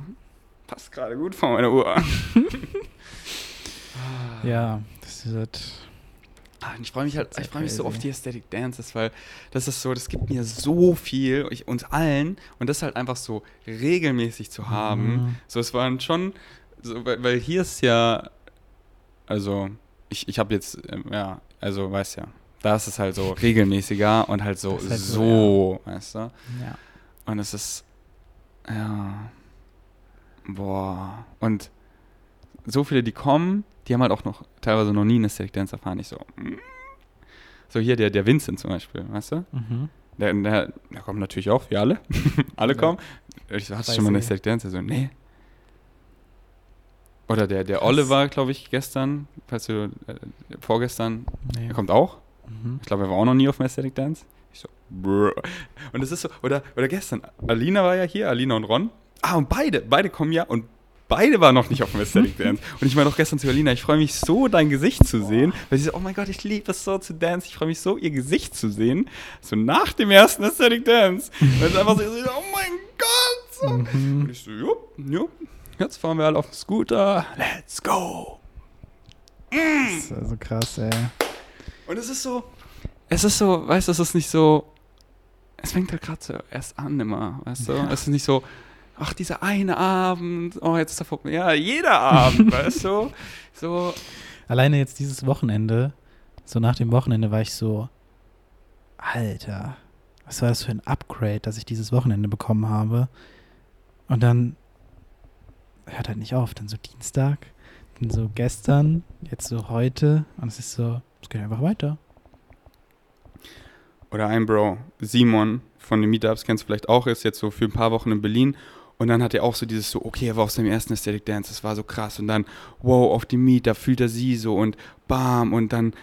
Passt gerade gut vor meiner Uhr. Ja, das ist halt. Ah, ich freue mich halt, ich freue mich so auf die Aesthetic Dances, weil das ist so, das gibt mir so viel, ich, uns allen, und das halt einfach so regelmäßig zu haben. Mhm. So, es waren schon, so, weil, weil hier ist ja, also, ich, ich habe jetzt, ähm, ja, also, weißt ja, da ist es halt so regelmäßiger und halt so, halt so, so, weißt du? Ja. Und es ist, ja, boah, und so viele, die kommen, die haben halt auch noch teilweise noch nie eine Aesthetic Dance erfahren. Ich so, mm. so hier der, der Vincent zum Beispiel, weißt du? Mhm. Der, der, der kommt natürlich auch, wie alle. alle Ja. kommen. Ich so, hast du schon mal eine. Aesthetic Dance? Er so, nee. Oder der, der Krass. Oliver, glaube ich, gestern, falls du, äh, vorgestern, Nee. der kommt auch. Mhm. Ich glaube, er war auch noch nie auf dem Aesthetic Dance. Ich so, brr. Und es ist so, oder, oder gestern, Alina war ja hier, Alina und Ron. Ah, und beide, beide kommen ja und beide waren noch nicht auf dem Aesthetic Dance. Und ich meine auch gestern zu Alina, ich freue mich so, dein Gesicht zu sehen, weil sie so, oh mein Gott, ich liebe es so zu dance. Ich freue mich so, ihr Gesicht zu sehen. So nach dem ersten Aesthetic Dance. Weil es einfach so, oh mein Gott. So. Und Mhm. ich so, jupp, jupp. Jetzt fahren wir alle auf dem Scooter. Let's go. Das ist also krass, ey. Und es ist so, es ist so, weißt du, es ist nicht so, es fängt halt gerade so erst an immer, weißt du? Es ist nicht so, ach, dieser eine Abend, oh, jetzt ist er vorbei. Ja, jeder Abend, weißt du? So, Alleine jetzt dieses Wochenende, so nach dem Wochenende war ich so, Alter, was war das für ein Upgrade, das ich dieses Wochenende bekommen habe? Und dann hört halt nicht auf. Dann so Dienstag, dann so gestern, jetzt so heute. Und es ist so, es geht einfach weiter. oder ein Bro, Simon von den Meetups, kennst du vielleicht auch, ist jetzt so für ein paar Wochen in Berlin. Und dann hat er auch so dieses so, okay, er war auf seinem ersten Aesthetic Dance, das war so krass. Und dann, wow, auf dem Meet, da fühlt er sie so und bam. Und dann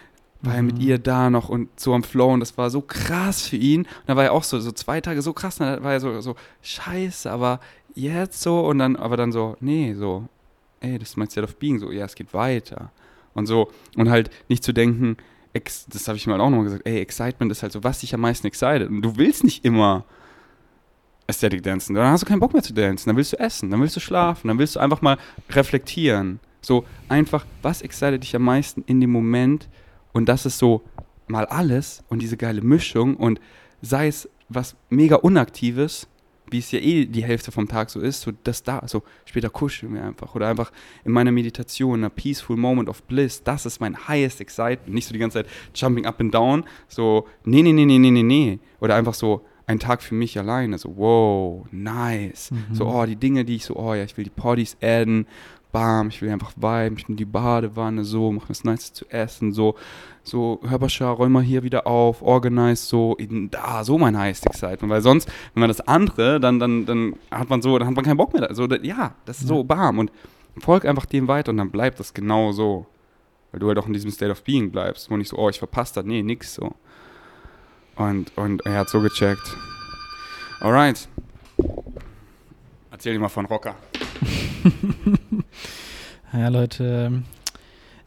war er mit Mhm. ihr da noch und so am Flow und das war so krass für ihn. Und da war er auch so, so zwei Tage so krass, und dann war er so, so, scheiße, aber jetzt so und dann, aber dann so, nee, so, ey, das ist mein State of Being, so, ja, es geht weiter. Und so, und halt nicht zu denken, das habe ich mal auch nochmal gesagt, ey, Excitement ist halt so, was dich am meisten excited. Und du willst nicht immer Aesthetic dancen, dann hast du keinen Bock mehr zu dancen, dann willst du essen, dann willst du schlafen, dann willst du einfach mal reflektieren. So einfach, was excited dich am meisten in dem Moment? Und das ist so mal alles und diese geile Mischung und sei es was mega Unaktives, wie es ja eh die Hälfte vom Tag so ist, so das da, so später kuscheln wir einfach oder einfach in meiner Meditation, a peaceful moment of bliss, das ist mein highest excitement, nicht so die ganze Zeit jumping up and down, so nee, nee, nee, nee, nee, nee, nee, oder einfach so ein Tag für mich alleine, so wow, nice, Mhm. so oh, die Dinge, die ich so, oh ja, ich will die Partys adden, bam, ich will einfach viben, ich bin die Badewanne, so, mach mir was Nice zu essen, so, so, Hörberschar, räum mal hier wieder auf, organize, so, in, da, so mein highest excitement, weil sonst, wenn man das andere, dann, dann, dann hat man so, dann hat man keinen Bock mehr, also, da- ja, das ist so, bam, und folg einfach dem weiter und dann bleibt das genau so, weil du halt auch in diesem State of Being bleibst, wo nicht so, oh, ich verpasst das, nee, nix, so. Und, und er hat so gecheckt. Alright. Erzähl dir mal von Rocker. Ja, Leute,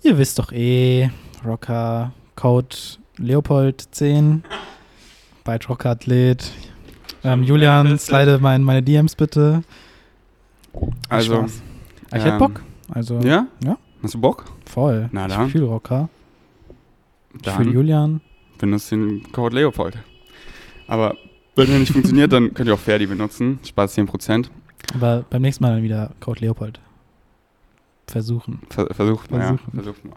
ihr wisst doch eh, Rocker, Code Leopold 10, bei Rocker Athlet. Ähm, Julian, slide mein, meine DMs bitte. Also. Ah, Ich hätte ähm, Bock. Also, ja? Ja. Hast du Bock? voll. Na ich dann. fühle Rocker. Ich fühle Julian. Benutzt den Code Leopold. Aber wenn der nicht funktioniert, dann könnt ihr auch Ferdi benutzen. Spart 10%. Aber beim nächsten Mal dann wieder Code Leopold. Versuchen. Ver versucht mal, ja. Versuchen. Versucht mal.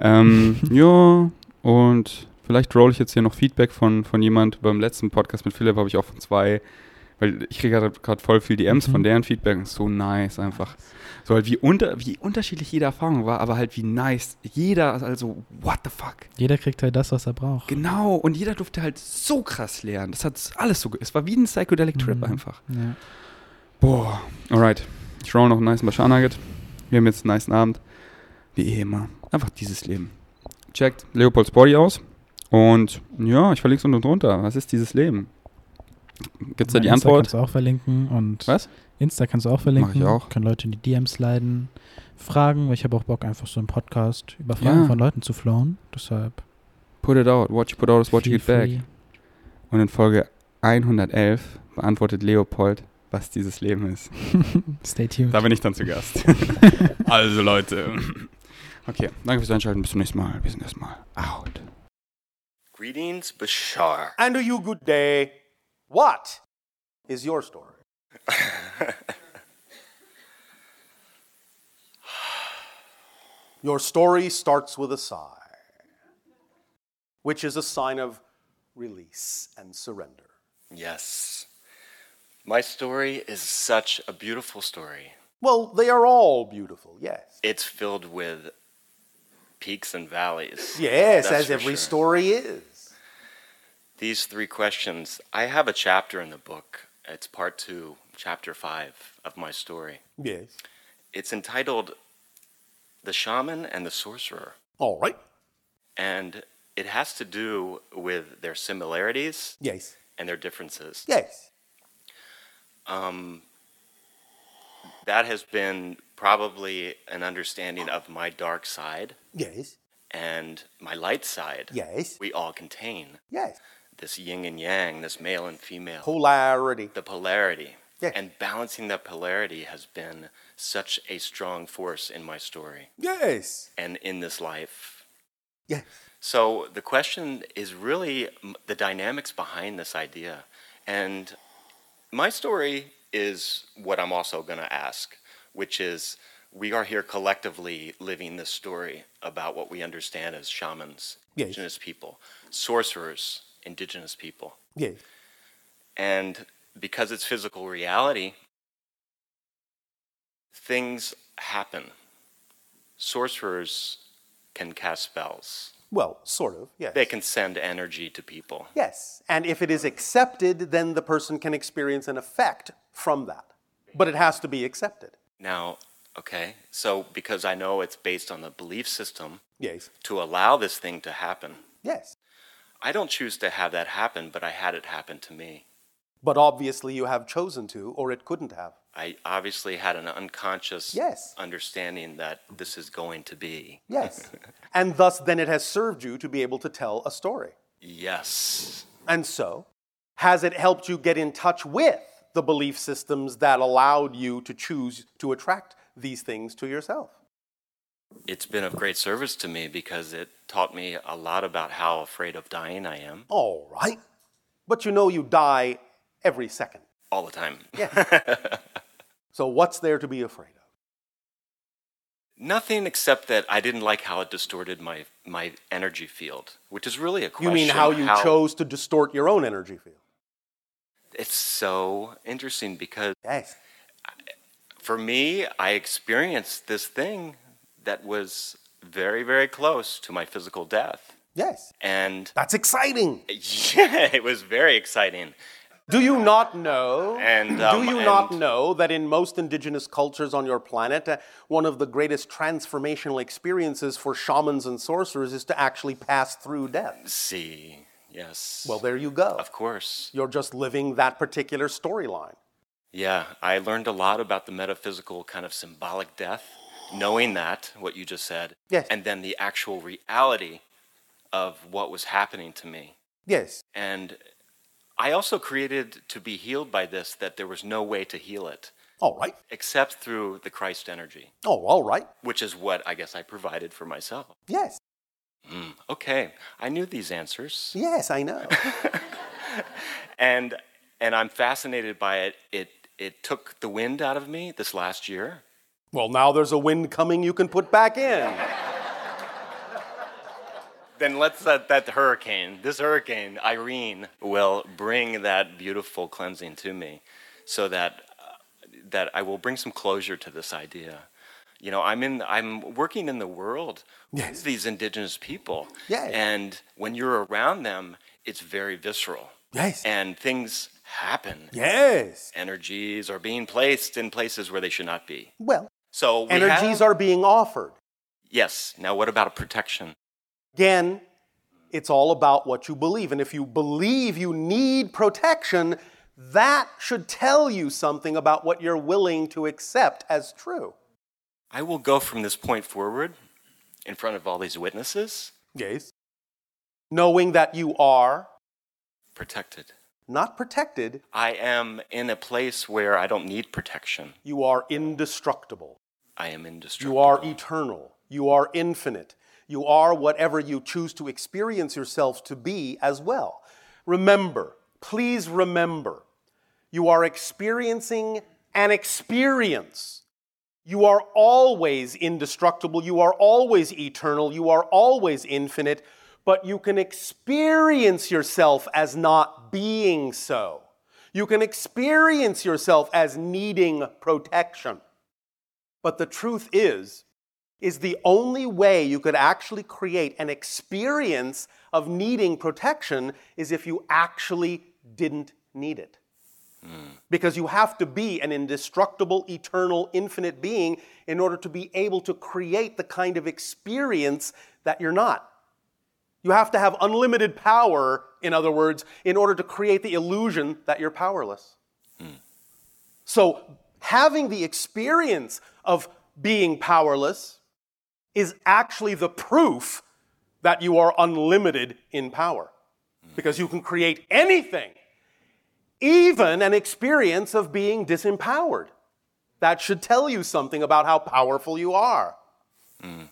ähm, ja, und vielleicht roll ich jetzt hier noch Feedback von, von jemand. Beim letzten Podcast mit Philipp habe ich auch von zwei, weil ich kriege gerade voll viel DMs Mhm. von deren Feedback. und So nice einfach. So halt wie, unter, wie unterschiedlich jede Erfahrung war, aber halt wie nice. Jeder, also what the fuck. Jeder kriegt halt das, was er braucht. Genau, und jeder durfte halt so krass lernen. Das hat alles so, es war wie ein Psychedelic Trip Mhm. einfach. Ja. Boah, alright. Ich roll noch einen nice Bashar Nugget. Wir haben jetzt einen nice Abend. Wie eh immer. Einfach dieses Leben. Checkt Leopolds Body aus. Und ja, ich verlinke es unten drunter. Was ist dieses Leben? Gibt es da die Insta Antwort? kannst du auch verlinken und Was? Insta kannst du auch verlinken. Mach ich auch. Können Leute in die DMs leiten, fragen, weil ich habe auch Bock, einfach so einen Podcast über Fragen Ja. von Leuten zu flowen. Deshalb. Put it out. What you put out is what you get back. free. Und in Folge 111 beantwortet Leopold, was dieses Leben ist. Stay tuned. Da bin ich dann zu Gast. also Leute. Okay, danke fürs Einschalten. Bis zum nächsten Mal. Wir sind erstmal out. Greetings, Bashar. And to you, good day. What is your story? your story starts with a sigh, which is a sign of release and surrender. Yes. My story is such a beautiful story. Well, they are all beautiful, yes. It's filled with peaks and valleys. Yes, That's as every sure. story is. These three questions, I have a chapter in the book. It's part two, chapter five of my story. Yes. It's entitled The Shaman and the Sorcerer. All right. And it has to do with their similarities Yes. and their differences. Yes. Um, that has been probably an understanding of my dark side Yes. and my light side. Yes. We all contain Yes. This yin and yang, this male and female, Polarity. the polarity. Yes. And balancing that polarity has been such a strong force in my story Yes. and in this life. Yes. So the question is really the dynamics behind this idea. And my story is what I'm also going to ask, which is we are here collectively living this story about what we understand as shamans, Yes. indigenous people, sorcerers, indigenous people. Yes. And because it's physical reality, things happen. Sorcerers can cast spells. Well, sort of. Yes. They can send energy to people. Yes. And if it is accepted, then the person can experience an effect from that. But it has to be accepted. Now, okay, so because I know it's based on the belief system Yes. to allow this thing to happen, Yes. I don't choose to have that happen, but I had it happen to me. But obviously you have chosen to, or it couldn't have. I obviously had an unconscious Yes. understanding that this is going to be. Yes. and thus, then it has served you to be able to tell a story. Yes. And so, has it helped you get in touch with the belief systems that allowed you to choose to attract these things to yourself? It's been of great service to me because it taught me a lot about how afraid of dying I am All right. But you know you die every second. all the time. Yeah. so, what's there to be afraid of? Nothing except that I didn't like how it distorted my, my energy field, which is really a question. You mean how you chose to distort your own energy field? It's so interesting because Yes. for me, I experienced this thing that was very, very close to my physical death. Yes. And That's exciting. yeah, it was very exciting. Do you not know? And, do um, you not know that in most indigenous cultures on your planet, uh, one of the greatest transformational experiences for shamans and sorcerers is to actually pass through death? See, yes. Well, there you go. of course. You're just living that particular storyline. Yeah, I learned a lot about the metaphysical kind of symbolic death, knowing that, what you just said, Yes. and then the actual reality of what was happening to me. Yes. And I also created to be healed by this that there was no way to heal it All right. except through the Christ energy, Oh, all right. which is what I guess I provided for myself. Yes. Mm, okay, I knew these answers. Yes, I know. And and I'm fascinated by it. It it took the wind out of me this last year. Well, now there's a wind coming you can put back in. Then let's let that hurricane, this hurricane, Irene, will bring that beautiful cleansing to me so that uh, that I will bring some closure to this idea. You know, I'm in I'm working in the world Yes. with these indigenous people. Yes. And when you're around them, it's very visceral. Yes. And things happen. Yes. Energies are being placed in places where they should not be. Well, So we energies have- are being offered. Yes. Now what about a protection? Again, it's all about what you believe. And if you believe you need protection, that should tell you something about what you're willing to accept as true. I will go from this point forward in front of all these witnesses Yes. Knowing that you are protected. Not protected, I am in a place where I don't need protection. you are indestructible. I am indestructible. You are eternal. You are infinite. You are whatever you choose to experience yourself to be as well. Remember, please remember, you are experiencing an experience. You are always indestructible. You are always eternal. You are always infinite. But you can experience yourself as not being so. You can experience yourself as needing protection. But the truth is, is the only way you could actually create an experience of needing protection is if you actually didn't need it. Hmm. Because you have to be an indestructible, eternal, infinite being in order to be able to create the kind of experience that you're not. You have to have unlimited power, in other words, in order to create the illusion that you're powerless. Hmm. So, having the experience of being powerless is actually the proof that you are unlimited in power. Hmm. Because you can create anything, even an experience of being disempowered. That should tell you something about how powerful you are. Hmm.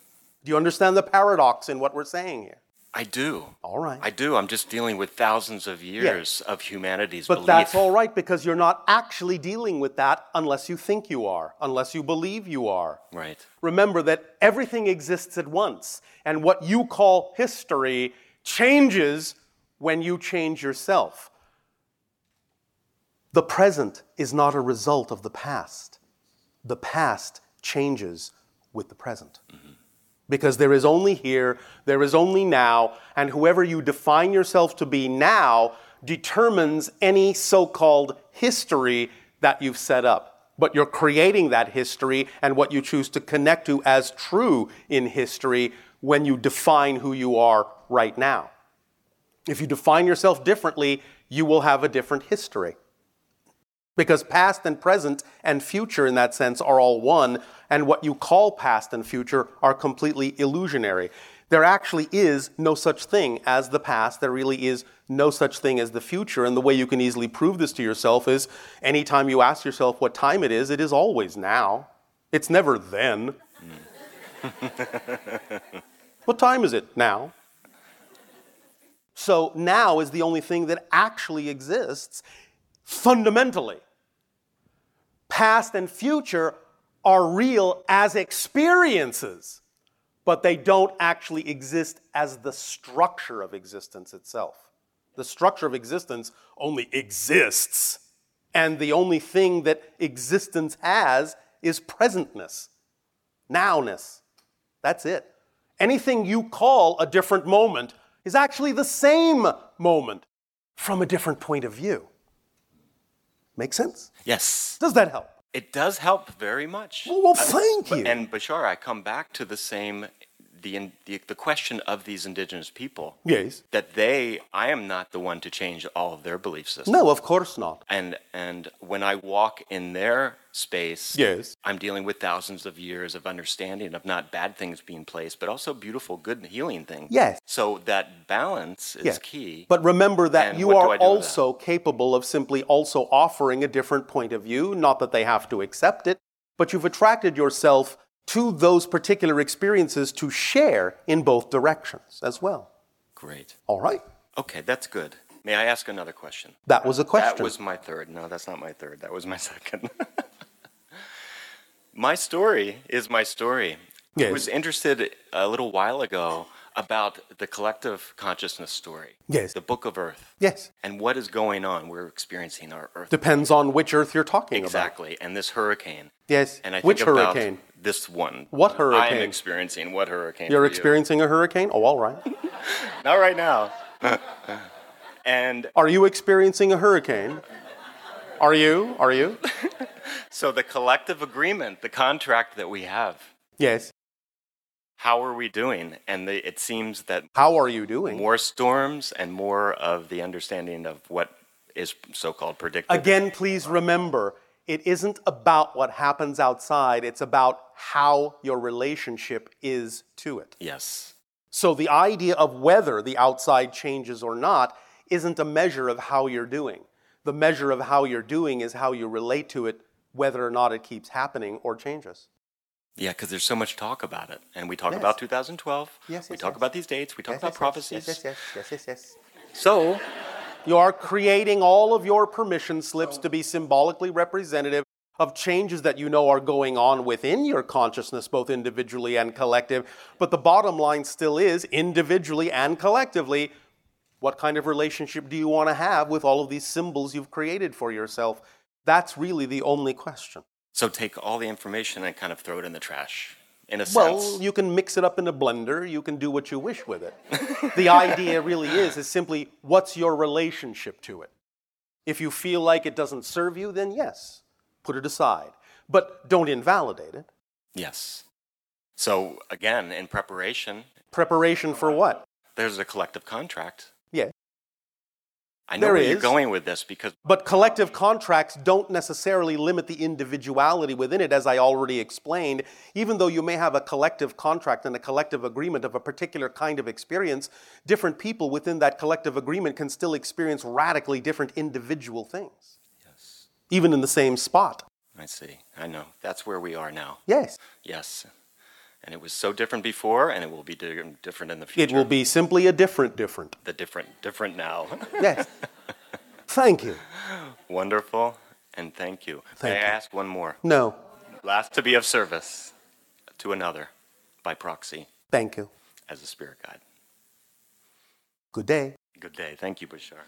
Do you understand the paradox in what we're saying here? I do. All right. I do. I'm just dealing with thousands of years of humanity's But belief. that's all right because you're not actually dealing with that unless you think you are, unless you believe you are. Right. Remember that everything exists at once, and what you call history changes when you change yourself. The present is not a result of the past. The past changes with the present. Mm-hmm. Because there is only here, there is only now, and whoever you define yourself to be now determines any so called history that you've set up. But you're creating that history and what you choose to connect to as true in history when you define who you are right now. If you define yourself differently, you will have a different history. Because past and present and future, in that sense, are all one, and what you call past and future are completely illusionary. There actually is no such thing as the past. There really is no such thing as the future. And the way you can easily prove this to yourself is anytime you ask yourself what time it is, it is always now. It's never then. what time is it now? So now is the only thing that actually exists fundamentally. Past and future are real as experiences, but they don't actually exist as the structure of existence itself. The structure of existence only exists, and the only thing that existence has is presentness, nowness. That's it. Anything you call a different moment is actually the same moment from a different point of view. Make sense? Yes. Does that help? It does help very much. Well, well, thank you. And Bashar, I come back to the same, the, the, the question of these indigenous people. Yes. That they, I am not the one to change all of their belief systems. No, of course not. And, and when I walk in their space, Yes. I'm dealing with thousands of years of understanding of not bad things being placed, but also beautiful, good, healing things. Yes. So that balance is Yes. key. But remember that And you are I do with also capable of simply also offering a different point of view, not that they have to accept it, but you've attracted yourself to those particular experiences to share in both directions as well. Great. All right? Okay, that's good. May I ask another question? That was a question. That was my third. No, that's not my third. That was my second. my story is my story. I Yes. was interested a little while ago about the collective consciousness story. Yes. The book of Earth. yes. And what is going on? We're experiencing our Earth. Depends on which Earth you're talking about. exactly. And this hurricane. Yes. And I which think about hurricane? this one. What hurricane? I'm experiencing what hurricane? You're for you? experiencing a hurricane? Oh, all right. Not right now. and Are you experiencing a hurricane? Are you? Are you? so the collective agreement, the contract that we have, Yes. How are we doing? And the, it seems that How are you doing? more storms and more of the understanding of what is so-called predictive. Again, please remember, it isn't about what happens outside, it's about how your relationship is to it. Yes. So the idea of whether the outside changes or not isn't a measure of how you're doing. The measure of how you're doing is how you relate to it, whether or not it keeps happening or changes. Yeah, because there's so much talk about it, and we talk Yes. about 2012. Yes, yes we talk yes. about these dates. We talk about prophecies. Yes, yes, yes, yes, yes. So, you are creating all of your permission slips oh. to be symbolically representative of changes that you know are going on within your consciousness, both individually and collective. But the bottom line still is individually and collectively, what kind of relationship do you want to have with all of these symbols you've created for yourself? That's really the only question. So take all the information and kind of throw it in the trash, in a Well, sense. you can mix it up in a blender. You can do what you wish with it. the idea really is is simply what's your relationship to it. If you feel like it doesn't serve you, then yes, put it aside. But don't invalidate it. Yes. So again, in preparation, Preparation for what? there's a collective contract. I know There where you're going with this because But collective contracts don't necessarily limit the individuality within it, as I already explained. Even though you may have a collective contract and a collective agreement of a particular kind of experience, different people within that collective agreement can still experience radically different individual things, yes, even in the same spot. I see. I know. That's where we are now. Yes, Yes. And it was so different before, and it will be different in the future. it will be simply a different different. the different, different now. Yes. Thank you. Wonderful, and thank you. Thank May I ask one more? No, Last to be of service to another by proxy thank you. as a spirit guide. Good day. Good day. Thank you, Bashar.